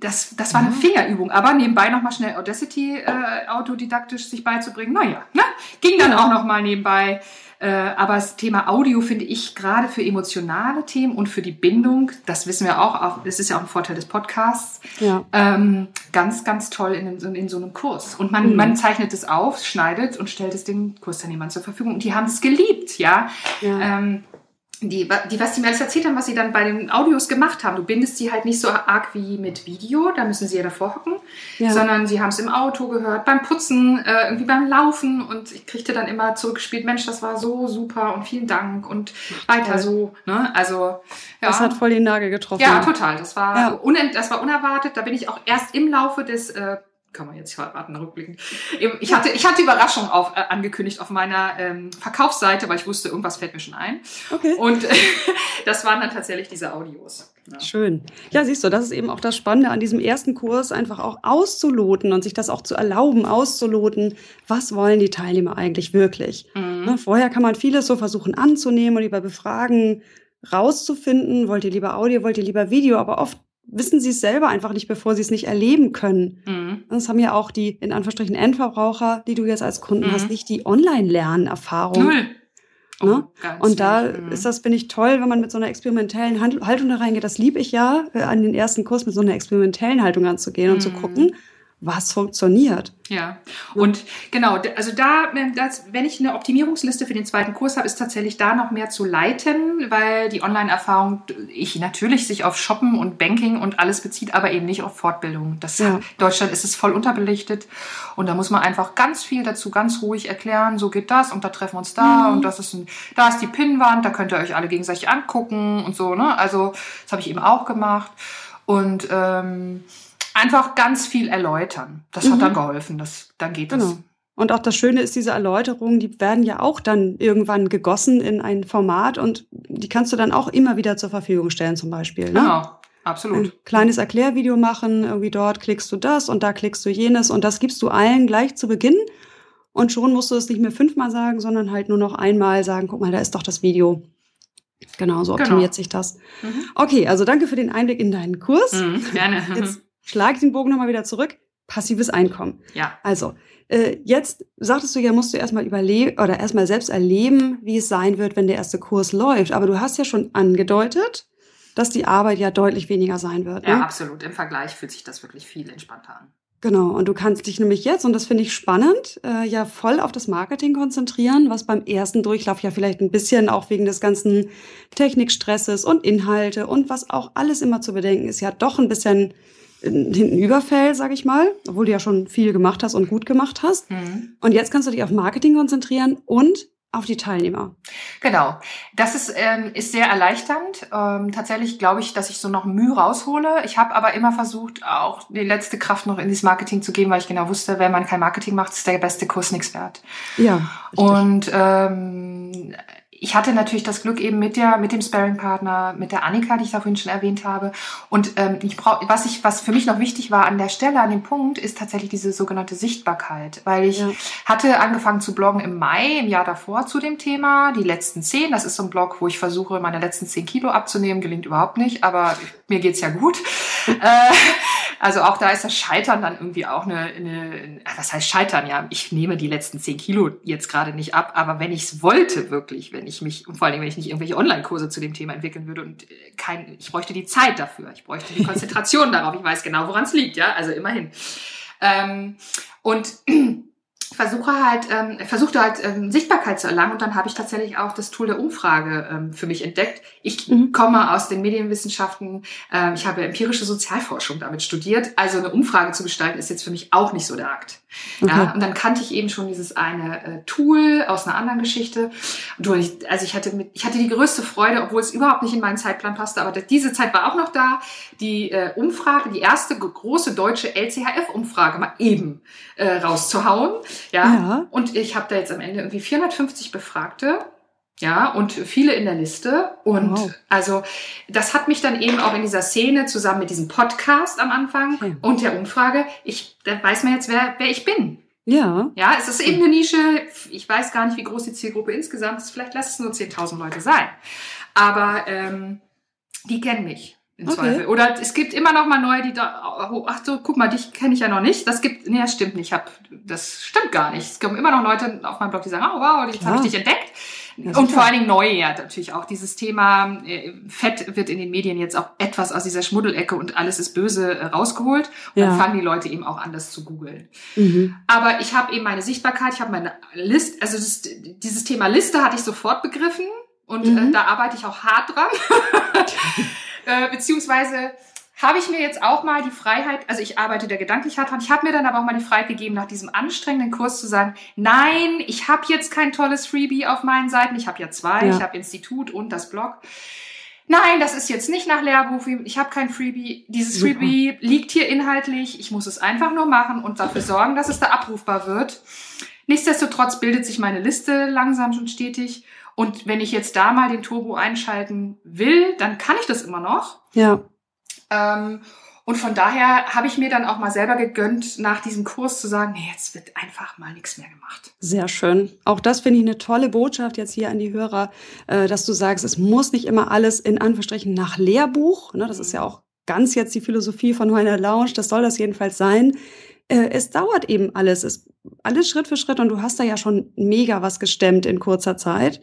das, das war eine Fingerübung, aber nebenbei nochmal schnell Audacity äh, autodidaktisch sich beizubringen, naja, ne? ging dann auch nochmal nebenbei. Äh, aber das Thema Audio finde ich gerade für emotionale Themen und für die Bindung, das wissen wir auch, das ist ja auch ein Vorteil des Podcasts, ja. ähm, ganz, ganz toll in, in, in so einem Kurs. Und man, mhm. man zeichnet es auf, schneidet und stellt es den Kursteilnehmern zur Verfügung. Und die haben es geliebt, ja. ja. Ähm, die, die, was die mir alles erzählt haben, was sie dann bei den Audios gemacht haben. Du bindest sie halt nicht so arg wie mit Video, da müssen sie ja davor hocken, ja. sondern sie haben es im Auto gehört, beim Putzen, äh, irgendwie beim Laufen und ich kriegte dann immer zurückgespielt, Mensch, das war so super und vielen Dank und weiter toll. so. Ne? Also ja. Das hat voll den Nagel getroffen. Ja, total. Das war, ja. das war unerwartet. Da bin ich auch erst im Laufe des äh, kann man jetzt verraten, rückblickend. Ich hatte, ich hatte Überraschung auf, äh, angekündigt auf meiner ähm, Verkaufsseite, weil ich wusste, irgendwas fällt mir schon ein. Okay. Und äh, das waren dann tatsächlich diese Audios. Ja. Schön. Ja, siehst du, das ist eben auch das Spannende an diesem ersten Kurs, einfach auch auszuloten und sich das auch zu erlauben, auszuloten, was wollen die Teilnehmer eigentlich wirklich. Mhm. Ne, vorher kann man vieles so versuchen anzunehmen und lieber befragen, rauszufinden, wollt ihr lieber Audio, wollt ihr lieber Video, aber oft wissen sie es selber einfach nicht, bevor sie es nicht erleben können. Mhm. Das haben ja auch die, in Anführungsstrichen, Endverbraucher, die du jetzt als Kunden mhm. hast, nicht die Online-Lernerfahrung. Null. Ne? Oh, und da mhm. ist das, finde ich, toll, wenn man mit so einer experimentellen Haltung da reingeht. Das liebe ich ja, äh, an den ersten Kurs mit so einer experimentellen Haltung anzugehen und zu mhm. gucken, was funktioniert. Ja, und genau, also da, das, wenn ich eine Optimierungsliste für den zweiten Kurs habe, ist tatsächlich da noch mehr zu leiten, weil die Online-Erfahrung, ich natürlich sich auf Shoppen und Banking und alles bezieht, aber eben nicht auf Fortbildung. Das ja. Deutschland ist es voll unterbelichtet und da muss man einfach ganz viel dazu ganz ruhig erklären, so geht das und da treffen wir uns da mhm. und das ist ein, da ist die Pinnwand, da könnt ihr euch alle gegenseitig angucken und so, ne? Also, das habe ich eben auch gemacht und ähm, einfach ganz viel erläutern. Das mhm. hat dann geholfen. Das, dann geht genau. das. Und auch das Schöne ist, diese Erläuterungen, die werden ja auch dann irgendwann gegossen in ein Format und die kannst du dann auch immer wieder zur Verfügung stellen, zum Beispiel. Ne? Genau, absolut. Ein kleines Erklärvideo machen, irgendwie dort klickst du das und da klickst du jenes und das gibst du allen gleich zu Beginn. Und schon musst du es nicht mehr fünfmal sagen, sondern halt nur noch einmal sagen, guck mal, da ist doch das Video. Genau, so optimiert genau. sich das. Mhm. Okay, also danke für den Einblick in deinen Kurs. Mhm, gerne. Jetzt schlage ich den Bogen nochmal wieder zurück. Passives Einkommen. Ja. Also, äh, jetzt sagtest du ja, musst du erstmal überleben oder erstmal selbst erleben, wie es sein wird, wenn der erste Kurs läuft. Aber du hast ja schon angedeutet, dass die Arbeit ja deutlich weniger sein wird. Ne? Ja, absolut. Im Vergleich fühlt sich das wirklich viel entspannter an. Genau, und du kannst dich nämlich jetzt, und das finde ich spannend, äh, ja voll auf das Marketing konzentrieren, was beim ersten Durchlauf ja vielleicht ein bisschen auch wegen des ganzen Technikstresses und Inhalte und was auch alles immer zu bedenken ist, ja doch ein bisschen hinten überfällt, sag ich mal, obwohl du ja schon viel gemacht hast und gut gemacht hast. Mhm. Und jetzt kannst du dich auf Marketing konzentrieren und auf die Teilnehmer. Genau. Das ist, ähm, ist sehr erleichternd. Ähm, tatsächlich glaube ich, dass ich so noch Mühe raushole. Ich habe aber immer versucht, auch die letzte Kraft noch in dieses Marketing zu geben, weil ich genau wusste, wenn man kein Marketing macht, ist der beste Kurs nichts wert. Ja. Richtig. Und ähm, ich hatte natürlich das Glück eben mit der mit dem Sparring-Partner, mit der Annika, die ich da vorhin schon erwähnt habe. Und ähm, ich brauch, was ich was für mich noch wichtig war an der Stelle, an dem Punkt, ist tatsächlich diese sogenannte Sichtbarkeit, weil ich ja. hatte angefangen zu bloggen im Mai im Jahr davor zu dem Thema die letzten zehn. Das ist so ein Blog, wo ich versuche meine letzten zehn Kilo abzunehmen, gelingt überhaupt nicht, aber mir geht's ja gut. äh, also auch da ist das Scheitern dann irgendwie auch eine, eine was heißt Scheitern? Ja, ich nehme die letzten zehn Kilo jetzt gerade nicht ab, aber wenn ich es wollte wirklich, wenn ich mich, und vor allem wenn ich nicht irgendwelche Online-Kurse zu dem Thema entwickeln würde und äh, kein, ich bräuchte die Zeit dafür, ich bräuchte die Konzentration darauf, ich weiß genau, woran es liegt, ja, also immerhin. Ähm, und versuche halt, ähm, versuchte halt ähm, Sichtbarkeit zu erlangen und dann habe ich tatsächlich auch das Tool der Umfrage ähm, für mich entdeckt. Ich mhm. komme aus den Medienwissenschaften, ähm, ich habe empirische Sozialforschung damit studiert, also eine Umfrage zu gestalten ist jetzt für mich auch nicht so der Akt. Okay. Ja, und dann kannte ich eben schon dieses eine äh, Tool aus einer anderen Geschichte. Und ich, also ich hatte mit, ich hatte die größte Freude, obwohl es überhaupt nicht in meinen Zeitplan passte, aber diese Zeit war auch noch da, die äh, Umfrage, die erste große deutsche LCHF-Umfrage mal eben äh, rauszuhauen. Ja. ja. Und ich habe da jetzt am Ende irgendwie 450 Befragte ja, und viele in der Liste. Und wow. also das hat mich dann eben auch in dieser Szene zusammen mit diesem Podcast am Anfang ja. und der Umfrage, ich, da weiß man jetzt, wer, wer ich bin. Ja. Ja, es ist eben eine Nische. Ich weiß gar nicht, wie groß die Zielgruppe insgesamt ist. Vielleicht lass es nur 10.000 Leute sein. Aber ähm, die kennen mich im okay. Zweifel. Oder es gibt immer noch mal neue, die da, oh, ach so, guck mal, dich kenne ich ja noch nicht. Das gibt, nee, das stimmt nicht. Ich hab, das stimmt gar nicht. Es kommen immer noch Leute auf meinem Blog, die sagen, oh wow, jetzt habe ich dich entdeckt. Ja, und vor allen Dingen neue ja natürlich auch. Dieses Thema äh, Fett wird in den Medien jetzt auch etwas aus dieser Schmuddelecke und alles ist böse äh, rausgeholt. Und ja. dann fangen die Leute eben auch an, das zu googeln. Mhm. Aber ich habe eben meine Sichtbarkeit, ich habe meine Liste, also das, dieses Thema Liste hatte ich sofort begriffen und äh, mhm. äh, da arbeite ich auch hart dran. äh, beziehungsweise habe ich mir jetzt auch mal die Freiheit, also ich arbeite da gedanklich hart dran, ich habe mir dann aber auch mal die Freiheit gegeben, nach diesem anstrengenden Kurs zu sagen, nein, ich habe jetzt kein tolles Freebie auf meinen Seiten, ich habe ja zwei, ja. ich habe Institut und das Blog. Nein, das ist jetzt nicht nach Lehrbuch, ich habe kein Freebie, dieses Super. Freebie liegt hier inhaltlich, ich muss es einfach nur machen und dafür sorgen, dass es da abrufbar wird. Nichtsdestotrotz bildet sich meine Liste langsam schon stetig. Und wenn ich jetzt da mal den Turbo einschalten will, dann kann ich das immer noch. Ja. Ähm, und von daher habe ich mir dann auch mal selber gegönnt, nach diesem Kurs zu sagen, nee, jetzt wird einfach mal nichts mehr gemacht. Sehr schön. Auch das finde ich eine tolle Botschaft jetzt hier an die Hörer, äh, dass du sagst, es muss nicht immer alles in Anführungsstrichen nach Lehrbuch. Ne? Das ist ja auch ganz jetzt die Philosophie von meiner Lounge. Das soll das jedenfalls sein. Äh, es dauert eben alles. Es, alles Schritt für Schritt und du hast da ja schon mega was gestemmt in kurzer Zeit.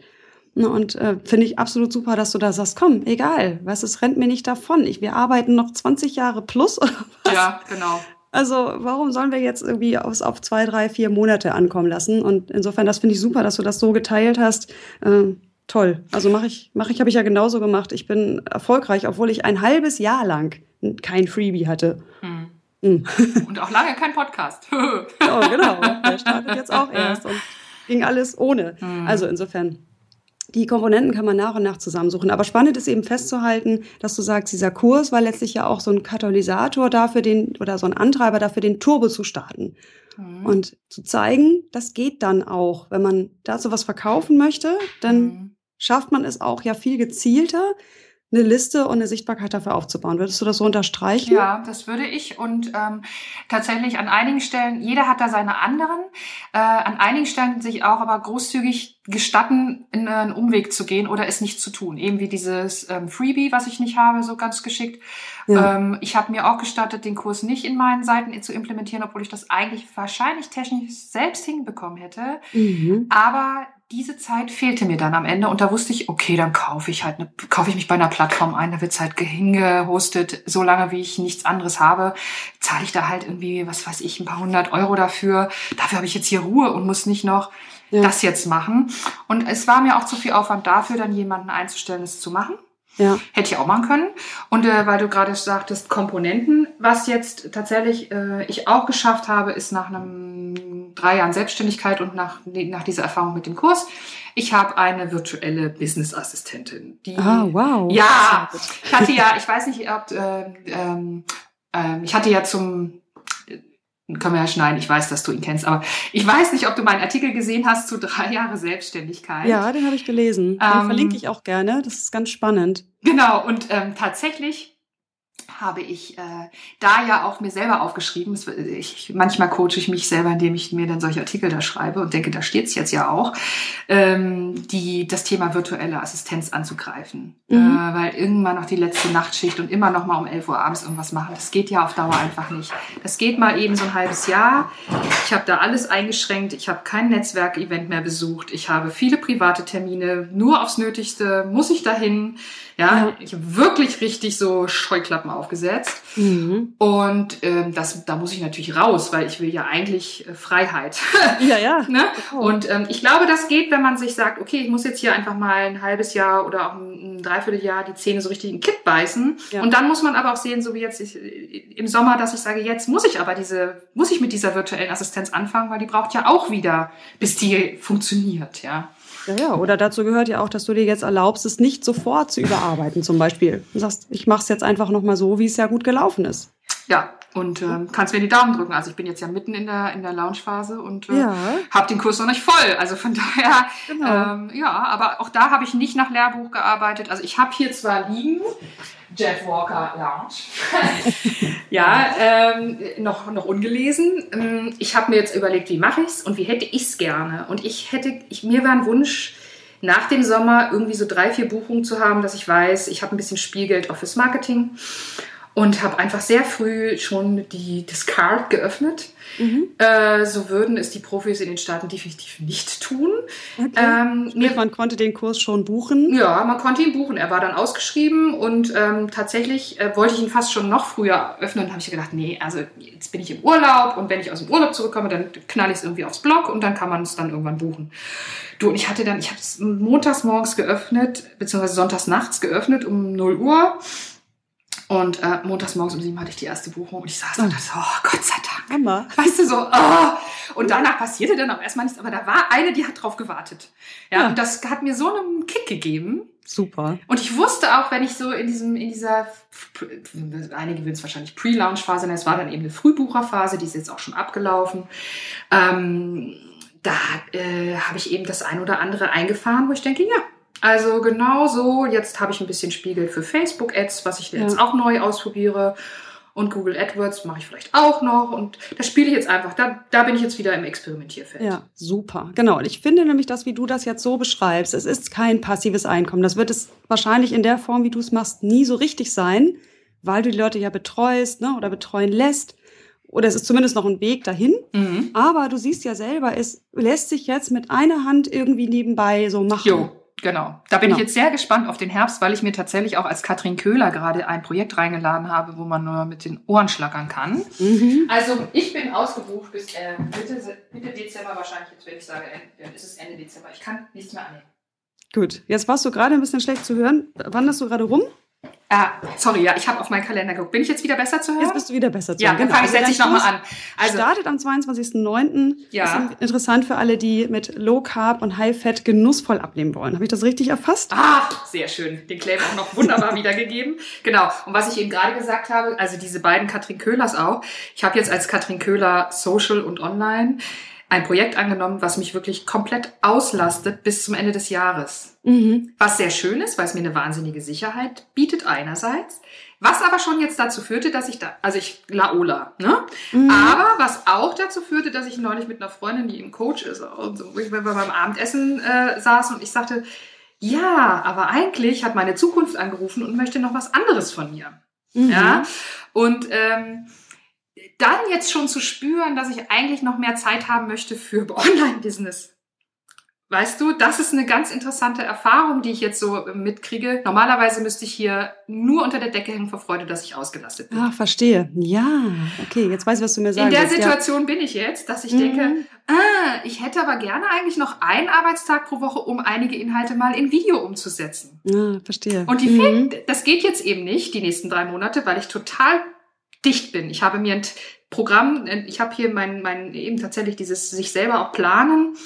Ne, und äh, finde ich absolut super, dass du da sagst, komm, egal, was, es rennt mir nicht davon. Ich, wir arbeiten noch 20 Jahre plus oder was? Ja, genau. Also warum sollen wir jetzt irgendwie aufs, auf zwei, drei, vier Monate ankommen lassen? Und insofern, das finde ich super, dass du das so geteilt hast. Ähm, toll. Also mache ich, mache ich, habe ich ja genauso gemacht. Ich bin erfolgreich, obwohl ich ein halbes Jahr lang kein Freebie hatte. Hm. Hm. Und auch lange kein Podcast. oh, genau. Der startet jetzt auch erst und ging alles ohne. Hm. Also insofern die Komponenten kann man nach und nach zusammensuchen. Aber spannend ist eben festzuhalten, dass du sagst, dieser Kurs war letztlich ja auch so ein Katalysator dafür, den, oder so ein Antreiber dafür, den Turbo zu starten. Mhm. Und zu zeigen, das geht dann auch. Wenn man dazu was verkaufen möchte, dann mhm. schafft man es auch ja viel gezielter, eine Liste und eine Sichtbarkeit dafür aufzubauen. Würdest du das so unterstreichen? Ja, das würde ich. Und ähm, tatsächlich an einigen Stellen, jeder hat da seine anderen, äh, an einigen Stellen sich auch aber großzügig gestatten, in einen Umweg zu gehen oder es nicht zu tun. Eben wie dieses ähm, Freebie, was ich nicht habe, so ganz geschickt. Ja. Ähm, ich habe mir auch gestattet, den Kurs nicht in meinen Seiten zu implementieren, obwohl ich das eigentlich wahrscheinlich technisch selbst hinbekommen hätte. Mhm. Aber diese Zeit fehlte mir dann am Ende und da wusste ich, okay, dann kaufe ich halt, eine, kaufe ich mich bei einer Plattform ein, da wird's halt hingehostet, solange wie ich nichts anderes habe, zahle ich da halt irgendwie, was weiß ich, ein paar hundert Euro dafür. Dafür habe ich jetzt hier Ruhe und muss nicht noch ja. das jetzt machen. Und es war mir auch zu viel Aufwand dafür, dann jemanden einzustellen, es zu machen. Ja. Hätte ich auch machen können. Und äh, weil du gerade sagtest, Komponenten, was jetzt tatsächlich äh, ich auch geschafft habe, ist nach einem drei Jahren Selbstständigkeit und nach, nach dieser Erfahrung mit dem Kurs, ich habe eine virtuelle Business-Assistentin. Die, ah, wow. Ja, ich hatte ja, ich weiß nicht, ob, äh, ähm, äh, ich hatte ja zum können wir ja schneiden, ich weiß, dass du ihn kennst, aber ich weiß nicht, ob du meinen Artikel gesehen hast zu drei Jahre Selbstständigkeit. Ja, den habe ich gelesen. Den ähm, verlinke ich auch gerne. Das ist ganz spannend. Genau, und ähm, tatsächlich habe ich äh, da ja auch mir selber aufgeschrieben. Ich, manchmal coache ich mich selber, indem ich mir dann solche Artikel da schreibe und denke, da steht es jetzt ja auch, ähm, die das Thema virtuelle Assistenz anzugreifen. Mhm. Äh, weil irgendwann noch die letzte Nachtschicht und immer noch mal um 11 Uhr abends irgendwas machen. Das geht ja auf Dauer einfach nicht. Das geht mal eben so ein halbes Jahr. Ich habe da alles eingeschränkt. Ich habe kein Netzwerkevent mehr besucht. Ich habe viele private Termine. Nur aufs Nötigste muss ich dahin. Ja, ja. ich habe wirklich richtig so Scheuklappen aufgesetzt gesetzt. Mhm. Und ähm, das, da muss ich natürlich raus, weil ich will ja eigentlich äh, Freiheit. Ja, ja. ne? Und ähm, ich glaube, das geht, wenn man sich sagt, okay, ich muss jetzt hier einfach mal ein halbes Jahr oder auch ein, ein Dreivierteljahr die Zähne so richtig in den Kitt beißen. Ja. Und dann muss man aber auch sehen, so wie jetzt ich, im Sommer, dass ich sage, jetzt muss ich aber diese, muss ich mit dieser virtuellen Assistenz anfangen, weil die braucht ja auch wieder, bis die funktioniert, ja. Ja, ja, oder dazu gehört ja auch, dass du dir jetzt erlaubst, es nicht sofort zu überarbeiten, zum Beispiel. Du sagst, ich mache es jetzt einfach nochmal so, wie es ja gut gelaufen ist. Ja, und ähm, kannst mir die Daumen drücken. Also ich bin jetzt ja mitten in der in der Launchphase und äh, ja. habe den Kurs noch nicht voll. Also von daher, genau. ähm, ja, aber auch da habe ich nicht nach Lehrbuch gearbeitet. Also ich habe hier zwar liegen Jeff Walker Lounge, ja, ähm, noch noch ungelesen. Ähm, ich habe mir jetzt überlegt, wie mache ich's und wie hätte ich's gerne. Und ich hätte, ich, mir war ein Wunsch nach dem Sommer irgendwie so drei vier Buchungen zu haben, dass ich weiß, ich habe ein bisschen Spielgeld auch fürs Marketing und habe einfach sehr früh schon die, das Card geöffnet. Mhm. Äh, so würden es die Profis in den Staaten definitiv nicht tun. Okay. Ähm, Sprich, man konnte den Kurs schon buchen? Ja, man konnte ihn buchen. Er war dann ausgeschrieben und ähm, tatsächlich äh, wollte ich ihn fast schon noch früher öffnen. habe ich gedacht, nee, also jetzt bin ich im Urlaub und wenn ich aus dem Urlaub zurückkomme, dann knall ich es irgendwie aufs Blog und dann kann man es dann irgendwann buchen. Du, und ich hatte dann, ich habe es montags morgens geöffnet, beziehungsweise sonntags nachts geöffnet um 0 Uhr und äh, montags morgens um sieben hatte ich die erste Buchung und ich saß da und dachte, oh Gott sei Dank. Mama. Weißt du, so, oh. Und danach passierte dann auch erstmal nichts, aber da war eine, die hat drauf gewartet. Ja, ja. und das hat mir so einen Kick gegeben. Super. Und ich wusste auch, wenn ich so in diesem, in dieser, einige würden es wahrscheinlich Pre-Launch-Phase nennen, es war dann eben eine Frühbucherphase, die ist jetzt auch schon abgelaufen. Ähm, da äh, habe ich eben das ein oder andere eingefahren, wo ich denke, ja, also genau so, jetzt habe ich ein bisschen Spiegel für Facebook-Ads, was ich jetzt auch neu ausprobiere. Und Google AdWords mache ich vielleicht auch noch. Und das spiele ich jetzt einfach. Da, da bin ich jetzt wieder im Experimentierfeld. Ja, super. Genau. Und ich finde nämlich, dass wie du das jetzt so beschreibst, es ist kein passives Einkommen. Das wird es wahrscheinlich in der Form, wie du es machst, nie so richtig sein, weil du die Leute ja betreust ne, oder betreuen lässt. Oder es ist zumindest noch ein Weg dahin. Mhm. Aber du siehst ja selber, es lässt sich jetzt mit einer Hand irgendwie nebenbei so machen. Jo. Genau. Da bin genau. ich jetzt sehr gespannt auf den Herbst, weil ich mir tatsächlich auch als Katrin Köhler gerade ein Projekt reingeladen habe, wo man nur mit den Ohren schlackern kann. Mhm. Also ich bin ausgebucht bis äh, Mitte, Mitte Dezember wahrscheinlich, jetzt wenn ich sage, äh, ist es Ende Dezember. Ich kann nichts mehr annehmen. Gut, jetzt warst du gerade ein bisschen schlecht zu hören. Wanderst du gerade rum? Ah, sorry, ja, ich habe auf meinen Kalender geguckt. Bin ich jetzt wieder besser zu hören? Jetzt bist du wieder besser zu hören. Ja, dann genau. fange ich, setze ich nochmal an. Also, startet am 22.09. Ja. Ist interessant für alle, die mit Low Carb und High Fat genussvoll abnehmen wollen. Habe ich das richtig erfasst? Ah, sehr schön. Den Claim auch noch wunderbar wiedergegeben. Genau. Und was ich eben gerade gesagt habe, also diese beiden Katrin Köhlers auch. Ich habe jetzt als Katrin Köhler Social und Online ein Projekt angenommen, was mich wirklich komplett auslastet bis zum Ende des Jahres. Mhm. Was sehr schön ist, weil es mir eine wahnsinnige Sicherheit bietet einerseits. Was aber schon jetzt dazu führte, dass ich da, also ich Laola, ne? Mhm. Aber was auch dazu führte, dass ich neulich mit einer Freundin, die im Coach ist, und so, ich beim Abendessen äh, saß und ich sagte, ja, aber eigentlich hat meine Zukunft angerufen und möchte noch was anderes von mir. Mhm. Ja. Und ähm, dann jetzt schon zu spüren, dass ich eigentlich noch mehr Zeit haben möchte für Online-Business. Weißt du, das ist eine ganz interessante Erfahrung, die ich jetzt so mitkriege. Normalerweise müsste ich hier nur unter der Decke hängen vor Freude, dass ich ausgelastet bin. Ah, verstehe. Ja, okay, jetzt weiß ich, was du mir sagst. In der willst. Situation ja. bin ich jetzt, dass ich mhm. denke, ah, ich hätte aber gerne eigentlich noch einen Arbeitstag pro Woche, um einige Inhalte mal in Video umzusetzen. Ja, verstehe. Und die mhm. das geht jetzt eben nicht, die nächsten drei Monate, weil ich total dicht bin. Ich habe mir ein Programm, ich habe hier mein, mein eben tatsächlich dieses sich selber auch planen.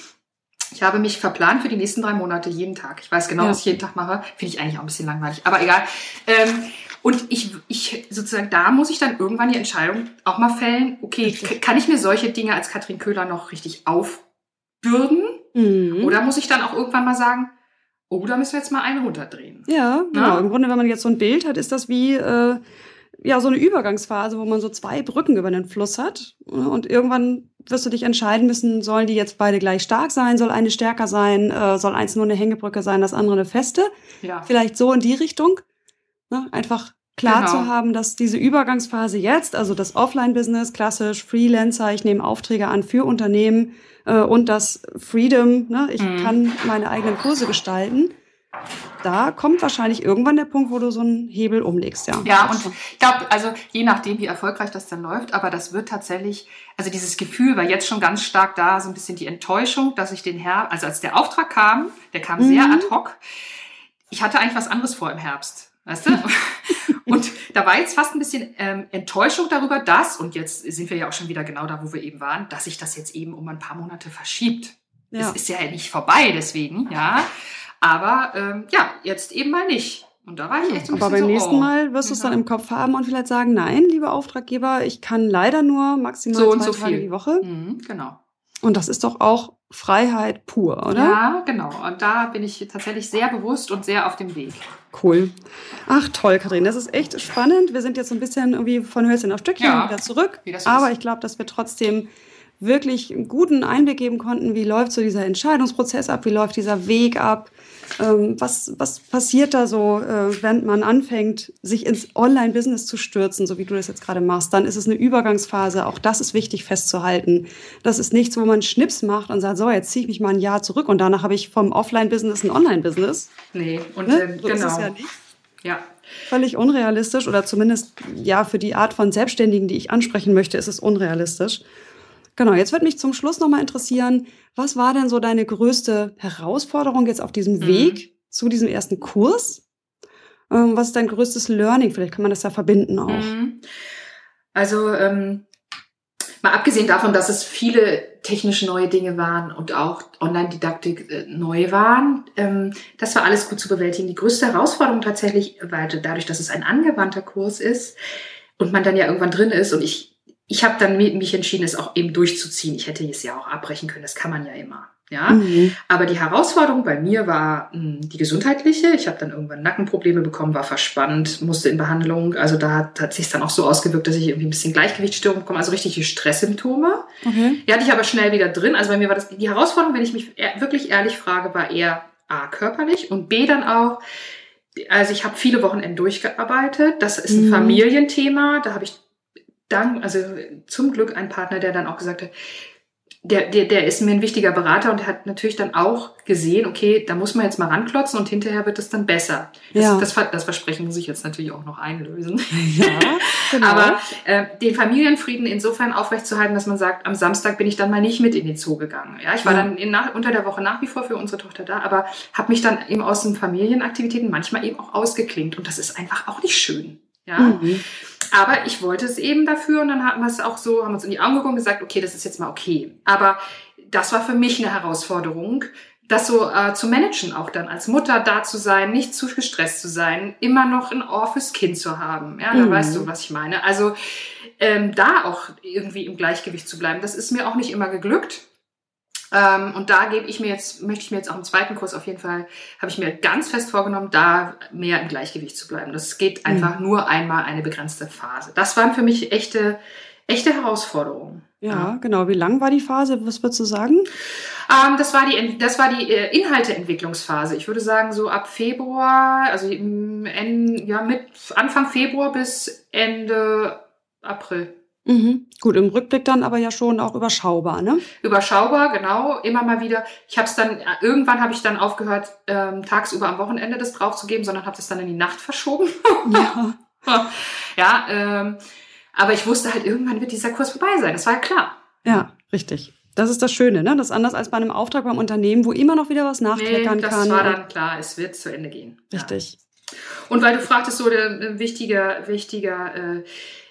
Ich habe mich verplant für die nächsten drei Monate jeden Tag. Ich weiß genau, ja. was ich jeden Tag mache. Finde ich eigentlich auch ein bisschen langweilig, aber egal. Ähm, und ich, ich sozusagen, da muss ich dann irgendwann die Entscheidung auch mal fällen, okay, kann ich mir solche Dinge als Katrin Köhler noch richtig aufbürden? Mhm. Oder muss ich dann auch irgendwann mal sagen, oh, da müssen wir jetzt mal einen runterdrehen? Ja, genau. Ja? Im Grunde, wenn man jetzt so ein Bild hat, ist das wie, äh, ja, so eine Übergangsphase, wo man so zwei Brücken über den Fluss hat. Und irgendwann wirst du dich entscheiden müssen, sollen die jetzt beide gleich stark sein, soll eine stärker sein, äh, soll eins nur eine Hängebrücke sein, das andere eine feste. Ja. Vielleicht so in die Richtung. Ne? Einfach klar genau. zu haben, dass diese Übergangsphase jetzt, also das Offline-Business, klassisch Freelancer, ich nehme Aufträge an für Unternehmen äh, und das Freedom, ne? ich mhm. kann meine eigenen Kurse gestalten, da kommt wahrscheinlich irgendwann der Punkt, wo du so einen Hebel umlegst, ja. Ja, und ich glaube, also je nachdem, wie erfolgreich das dann läuft, aber das wird tatsächlich, also dieses Gefühl war jetzt schon ganz stark da, so ein bisschen die Enttäuschung, dass ich den Herbst, also als der Auftrag kam, der kam mhm. sehr ad hoc. Ich hatte eigentlich was anderes vor im Herbst, weißt du? und da war jetzt fast ein bisschen ähm, Enttäuschung darüber, dass, und jetzt sind wir ja auch schon wieder genau da, wo wir eben waren, dass sich das jetzt eben um ein paar Monate verschiebt. Ja. Es ist ja nicht vorbei, deswegen, ja. Aber ähm, ja, jetzt eben mal nicht. Und da war ich echt so ein Aber beim so, nächsten oh. Mal wirst du es dann im Kopf haben und vielleicht sagen, nein, lieber Auftraggeber, ich kann leider nur maximal so zwei so Tage viel. die Woche. Mhm, genau. Und das ist doch auch Freiheit pur, oder? Ja, genau. Und da bin ich tatsächlich sehr bewusst und sehr auf dem Weg. Cool. Ach toll, Kathrin, das ist echt spannend. Wir sind jetzt so ein bisschen irgendwie von Hölzchen auf Stückchen ja, wieder zurück. Aber ich glaube, dass wir trotzdem wirklich einen guten Einblick geben konnten, wie läuft so dieser Entscheidungsprozess ab, wie läuft dieser Weg ab, ähm, was, was passiert da so, äh, wenn man anfängt, sich ins Online-Business zu stürzen, so wie du das jetzt gerade machst. Dann ist es eine Übergangsphase. Auch das ist wichtig festzuhalten. Das ist nichts, wo man Schnips macht und sagt, so, jetzt ziehe ich mich mal ein Jahr zurück und danach habe ich vom Offline-Business ein Online-Business. Nee, und ne? äh, so genau. Ist es ja nicht. Ja. Völlig unrealistisch oder zumindest ja für die Art von Selbstständigen, die ich ansprechen möchte, ist es unrealistisch. Genau, jetzt wird mich zum Schluss nochmal interessieren, was war denn so deine größte Herausforderung jetzt auf diesem mhm. Weg zu diesem ersten Kurs? Ähm, was ist dein größtes Learning? Vielleicht kann man das ja verbinden auch. Mhm. Also ähm, mal abgesehen davon, dass es viele technische neue Dinge waren und auch Online-Didaktik äh, neu waren, ähm, das war alles gut zu bewältigen. Die größte Herausforderung tatsächlich, weil dadurch, dass es ein angewandter Kurs ist und man dann ja irgendwann drin ist und ich ich habe dann mich entschieden, es auch eben durchzuziehen. Ich hätte es ja auch abbrechen können, das kann man ja immer. Ja, mhm. aber die Herausforderung bei mir war mh, hm, die gesundheitliche. Ich habe dann irgendwann Nackenprobleme bekommen, war verspannt, musste in Behandlung. Also da hat, hat sich dann auch so ausgewirkt, dass ich irgendwie ein bisschen Gleichgewichtsstörung bekomme, also richtige Stresssymptome. Okay. Die hatte ich aber schnell wieder drin. Also bei mir war das die Herausforderung, wenn ich mich wirklich ehrlich frage, war eher a körperlich und b dann auch. Also ich habe viele Wochenenden durchgearbeitet. Das ist ein mhm. Familienthema. Da habe ich dank, also zum Glück ein Partner, der dann auch gesagt hat, der, der, der ist mir ein wichtiger Berater und hat natürlich dann auch gesehen, okay, da muss man jetzt mal ranklotzen und hinterher wird es dann besser. Das, ja. das, das, Versprechen muss ich jetzt natürlich auch noch einlösen. Ja, genau. Aber äh, den Familienfrieden insofern aufrechtzuerhalten, dass man sagt, am Samstag bin ich dann mal nicht mit in den Zoo gegangen. Ja, ich war ja. dann in, nach, unter der Woche nach wie vor für unsere Tochter da, aber habe mich dann eben aus den Familienaktivitäten manchmal eben auch ausgeklingt und das ist einfach auch nicht schön. Ja. Mhm. Aber ich wollte es eben dafür und dann haben wir es auch so, haben uns in die Augen geguckt und gesagt, okay, das ist jetzt mal okay. Aber das war für mich eine Herausforderung, das so äh, zu managen, auch dann als Mutter da zu sein, nicht zu gestresst zu sein, immer noch ein Ohr fürs Kind zu haben. Ja, da mhm. weißt du, was ich meine. Also ähm, da auch irgendwie im Gleichgewicht zu bleiben, das ist mir auch nicht immer geglückt. Ähm, und da gebe ich mir jetzt, möchte ich mir jetzt auch im zweiten Kurs auf jeden Fall, habe ich mir ganz fest vorgenommen, da mehr im Gleichgewicht zu bleiben. Das geht einfach mhm. nur einmal eine begrenzte Phase. Das waren für mich echte, echte Herausforderungen. Ja, ja, genau. Wie lang war die Phase? Was würdest du sagen? Ähm, das war die, das war die äh, Inhalteentwicklungsphase. Ich würde sagen, so ab Februar, also im, ja, mit Anfang Februar bis Ende April. Mhm. Gut, im Rückblick dann aber ja schon auch überschaubar, ne? Überschaubar, genau. Immer mal wieder. Ich habe es dann, irgendwann habe ich dann aufgehört, ähm, tagsüber am Wochenende das draufzugeben, sondern habe das dann in die Nacht verschoben. Ja. ja, ähm, aber ich wusste halt, irgendwann wird dieser Kurs vorbei sein. Das war ja klar. Ja, richtig. Das ist das Schöne, ne? Das ist anders als bei einem Auftrag beim Unternehmen, wo immer noch wieder was nachkleckern nee, das kann. Das war dann klar, es wird zu Ende gehen. Richtig. Ja. Und weil du fragtest, so der wichtiger, wichtiger äh,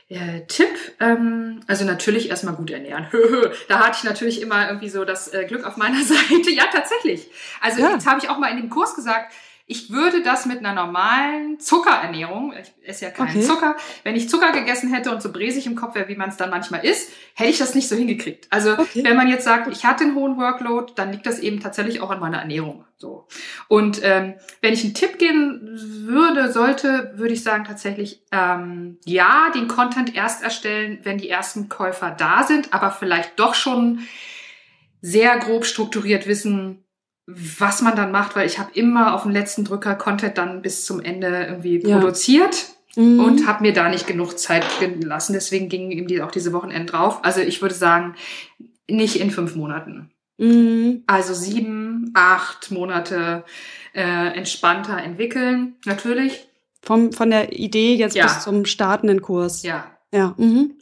äh, Tipp, ähm, also natürlich erstmal gut ernähren. da hatte ich natürlich immer irgendwie so das äh, Glück auf meiner Seite. Ja, tatsächlich. Also ja. jetzt habe ich auch mal in dem Kurs gesagt, ich würde das mit einer normalen Zuckerernährung, ich esse ja keinen okay. Zucker, wenn ich Zucker gegessen hätte und so bräsig im Kopf wäre, wie man es dann manchmal ist, hätte ich das nicht so hingekriegt. Also okay. wenn man jetzt sagt, ich hatte einen hohen Workload, dann liegt das eben tatsächlich auch an meiner Ernährung. So. Und ähm, wenn ich einen Tipp geben würde, sollte, würde ich sagen tatsächlich, ähm, ja, den Content erst erstellen, wenn die ersten Käufer da sind, aber vielleicht doch schon sehr grob strukturiert wissen, was man dann macht, weil ich habe immer auf dem letzten Drücker Content dann bis zum Ende irgendwie ja. produziert mhm. und habe mir da nicht genug Zeit gelassen. Deswegen gingen eben die, auch diese Wochenenden drauf. Also ich würde sagen, nicht in fünf Monaten. Mhm. Also sieben, acht Monate äh, entspannter entwickeln, natürlich. Vom, von der Idee jetzt ja. bis zum startenden Kurs. Ja. Ja. Mhm.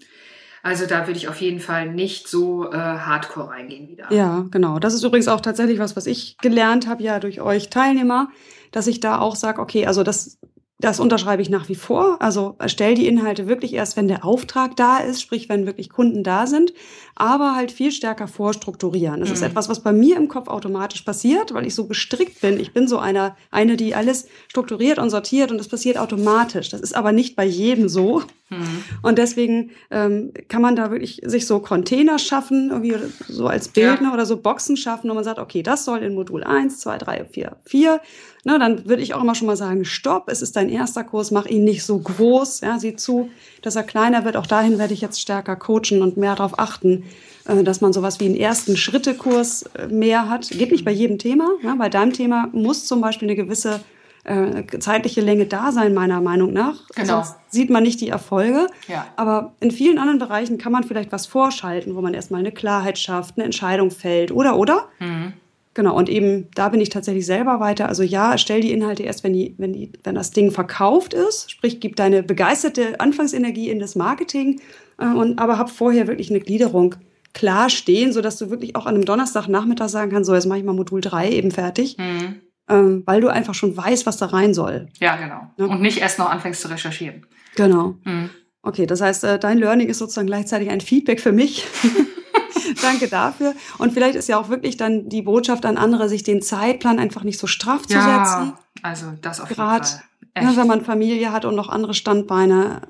Also da würde ich auf jeden Fall nicht so äh, hardcore reingehen wieder. Ja, genau. Das ist übrigens auch tatsächlich was, was ich gelernt habe, ja durch euch Teilnehmer, dass ich da auch sage, okay, also das das unterschreibe ich nach wie vor. Also stell die Inhalte wirklich erst, wenn der Auftrag da ist, sprich, wenn wirklich Kunden da sind, aber halt viel stärker vorstrukturieren. Das mhm. ist etwas, was bei mir im Kopf automatisch passiert, weil ich so gestrickt bin. Ich bin so einer, eine, die alles strukturiert und sortiert und das passiert automatisch. Das ist aber nicht bei jedem so. Mhm. Und deswegen ähm, kann man da wirklich sich so Container schaffen, irgendwie so als Bildner ja. oder so Boxen schaffen, wo man sagt, okay, das soll in Modul 1, 2, 3, 4, 4 Ne, dann würde ich auch immer schon mal sagen, stopp, es ist dein erster Kurs, mach ihn nicht so groß, ja, sieh zu, dass er kleiner wird. Auch dahin werde ich jetzt stärker coachen und mehr darauf achten, äh, dass man sowas wie einen ersten Schrittekurs äh, mehr hat. Geht nicht bei jedem Thema. Ja, bei deinem Thema muss zum Beispiel eine gewisse äh, zeitliche Länge da sein, meiner Meinung nach. Genau. Sonst sieht man nicht die Erfolge. Ja. Aber in vielen anderen Bereichen kann man vielleicht was vorschalten, wo man erstmal eine Klarheit schafft, eine Entscheidung fällt oder oder. Mhm. Genau, und eben da bin ich tatsächlich selber weiter. Also ja, stell die Inhalte erst, wenn, die, wenn, die, wenn das Ding verkauft ist, sprich, gib deine begeisterte Anfangsenergie in das Marketing, äh, und, aber hab vorher wirklich eine Gliederung klar stehen, sodass du wirklich auch an einem Donnerstagnachmittag sagen kannst, so, jetzt mache ich mal Modul 3 eben fertig. Mhm. Ähm, weil du einfach schon weißt, was da rein soll. Ja, genau. Ja? Und nicht erst noch anfängst zu recherchieren. Genau. Mhm. Okay, das heißt, äh, dein Learning ist sozusagen gleichzeitig ein Feedback für mich. Danke dafür. Und vielleicht ist ja auch wirklich dann die Botschaft an andere, sich den Zeitplan einfach nicht so straff zu ja, setzen. Also das auf Grad, jeden Fall. Ne, wenn man Familie hat und noch andere Standbeine,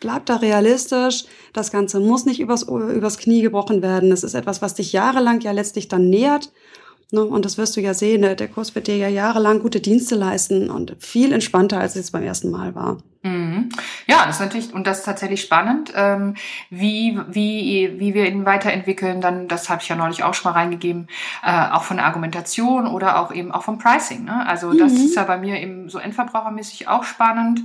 bleibt da realistisch. Das Ganze muss nicht übers, übers Knie gebrochen werden. Es ist etwas, was dich jahrelang ja letztlich dann nährt. Ne? Und das wirst du ja sehen. Der Kurs wird dir ja jahrelang gute Dienste leisten und viel entspannter, als es beim ersten Mal war. Mhm. Ja, das ist natürlich, und das ist tatsächlich spannend, ähm, wie, wie, wie wir ihn weiterentwickeln, dann, das habe ich ja neulich auch schon mal reingegeben, äh, auch von der Argumentation oder auch eben auch vom Pricing. Ne? Also das mhm. ist ja bei mir eben so endverbrauchermäßig auch spannend.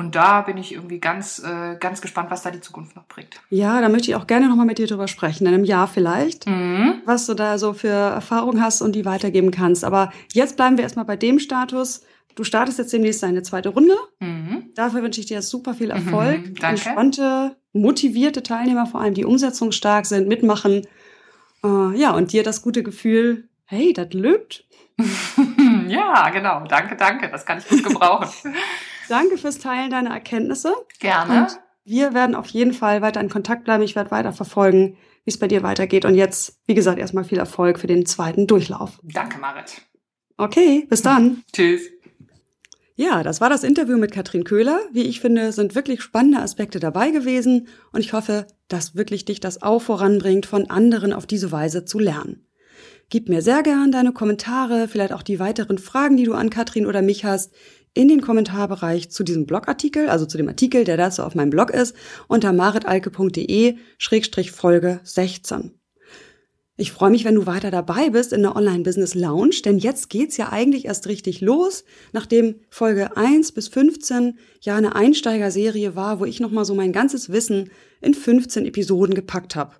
Und da bin ich irgendwie ganz, äh, ganz gespannt, was da die Zukunft noch bringt. Ja, da möchte ich auch gerne nochmal mit dir drüber sprechen, in einem Jahr vielleicht, mhm. was du da so für Erfahrungen hast und die weitergeben kannst. Aber jetzt bleiben wir erstmal bei dem Status, Du startest jetzt demnächst deine zweite Runde. Mhm. Dafür wünsche ich dir super viel Erfolg. Mhm, Entspannte, motivierte Teilnehmer, vor allem die umsetzungsstark sind, mitmachen. Äh, ja, und dir das gute Gefühl, hey, das löbt. ja, genau. Danke, danke. Das kann ich gut gebrauchen. danke fürs Teilen deiner Erkenntnisse. Gerne. Und wir werden auf jeden Fall weiter in Kontakt bleiben. Ich werde weiter verfolgen, wie es bei dir weitergeht. Und jetzt, wie gesagt, erstmal viel Erfolg für den zweiten Durchlauf. Danke, Marit. Okay, bis dann. Tschüss. Ja, das war das Interview mit Katrin Köhler. Wie ich finde, sind wirklich spannende Aspekte dabei gewesen und ich hoffe, dass wirklich dich das auch voranbringt, von anderen auf diese Weise zu lernen. Gib mir sehr gern deine Kommentare, vielleicht auch die weiteren Fragen, die du an Katrin oder mich hast, in den Kommentarbereich zu diesem Blogartikel, also zu dem Artikel, der dazu auf meinem Blog ist, unter maritalke.de-folge 16. Ich freue mich, wenn du weiter dabei bist in der Online Business Lounge, denn jetzt geht's ja eigentlich erst richtig los, nachdem Folge 1 bis 15 ja eine Einsteigerserie war, wo ich nochmal so mein ganzes Wissen in 15 Episoden gepackt habe.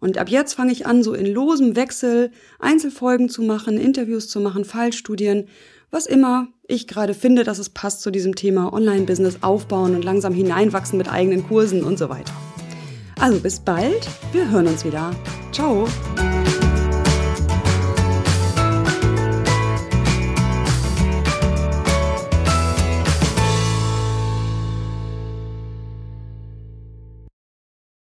Und ab jetzt fange ich an, so in losem Wechsel Einzelfolgen zu machen, Interviews zu machen, Fallstudien, was immer ich gerade finde, dass es passt zu diesem Thema Online-Business aufbauen und langsam hineinwachsen mit eigenen Kursen und so weiter. Also bis bald, wir hören uns wieder. Ciao!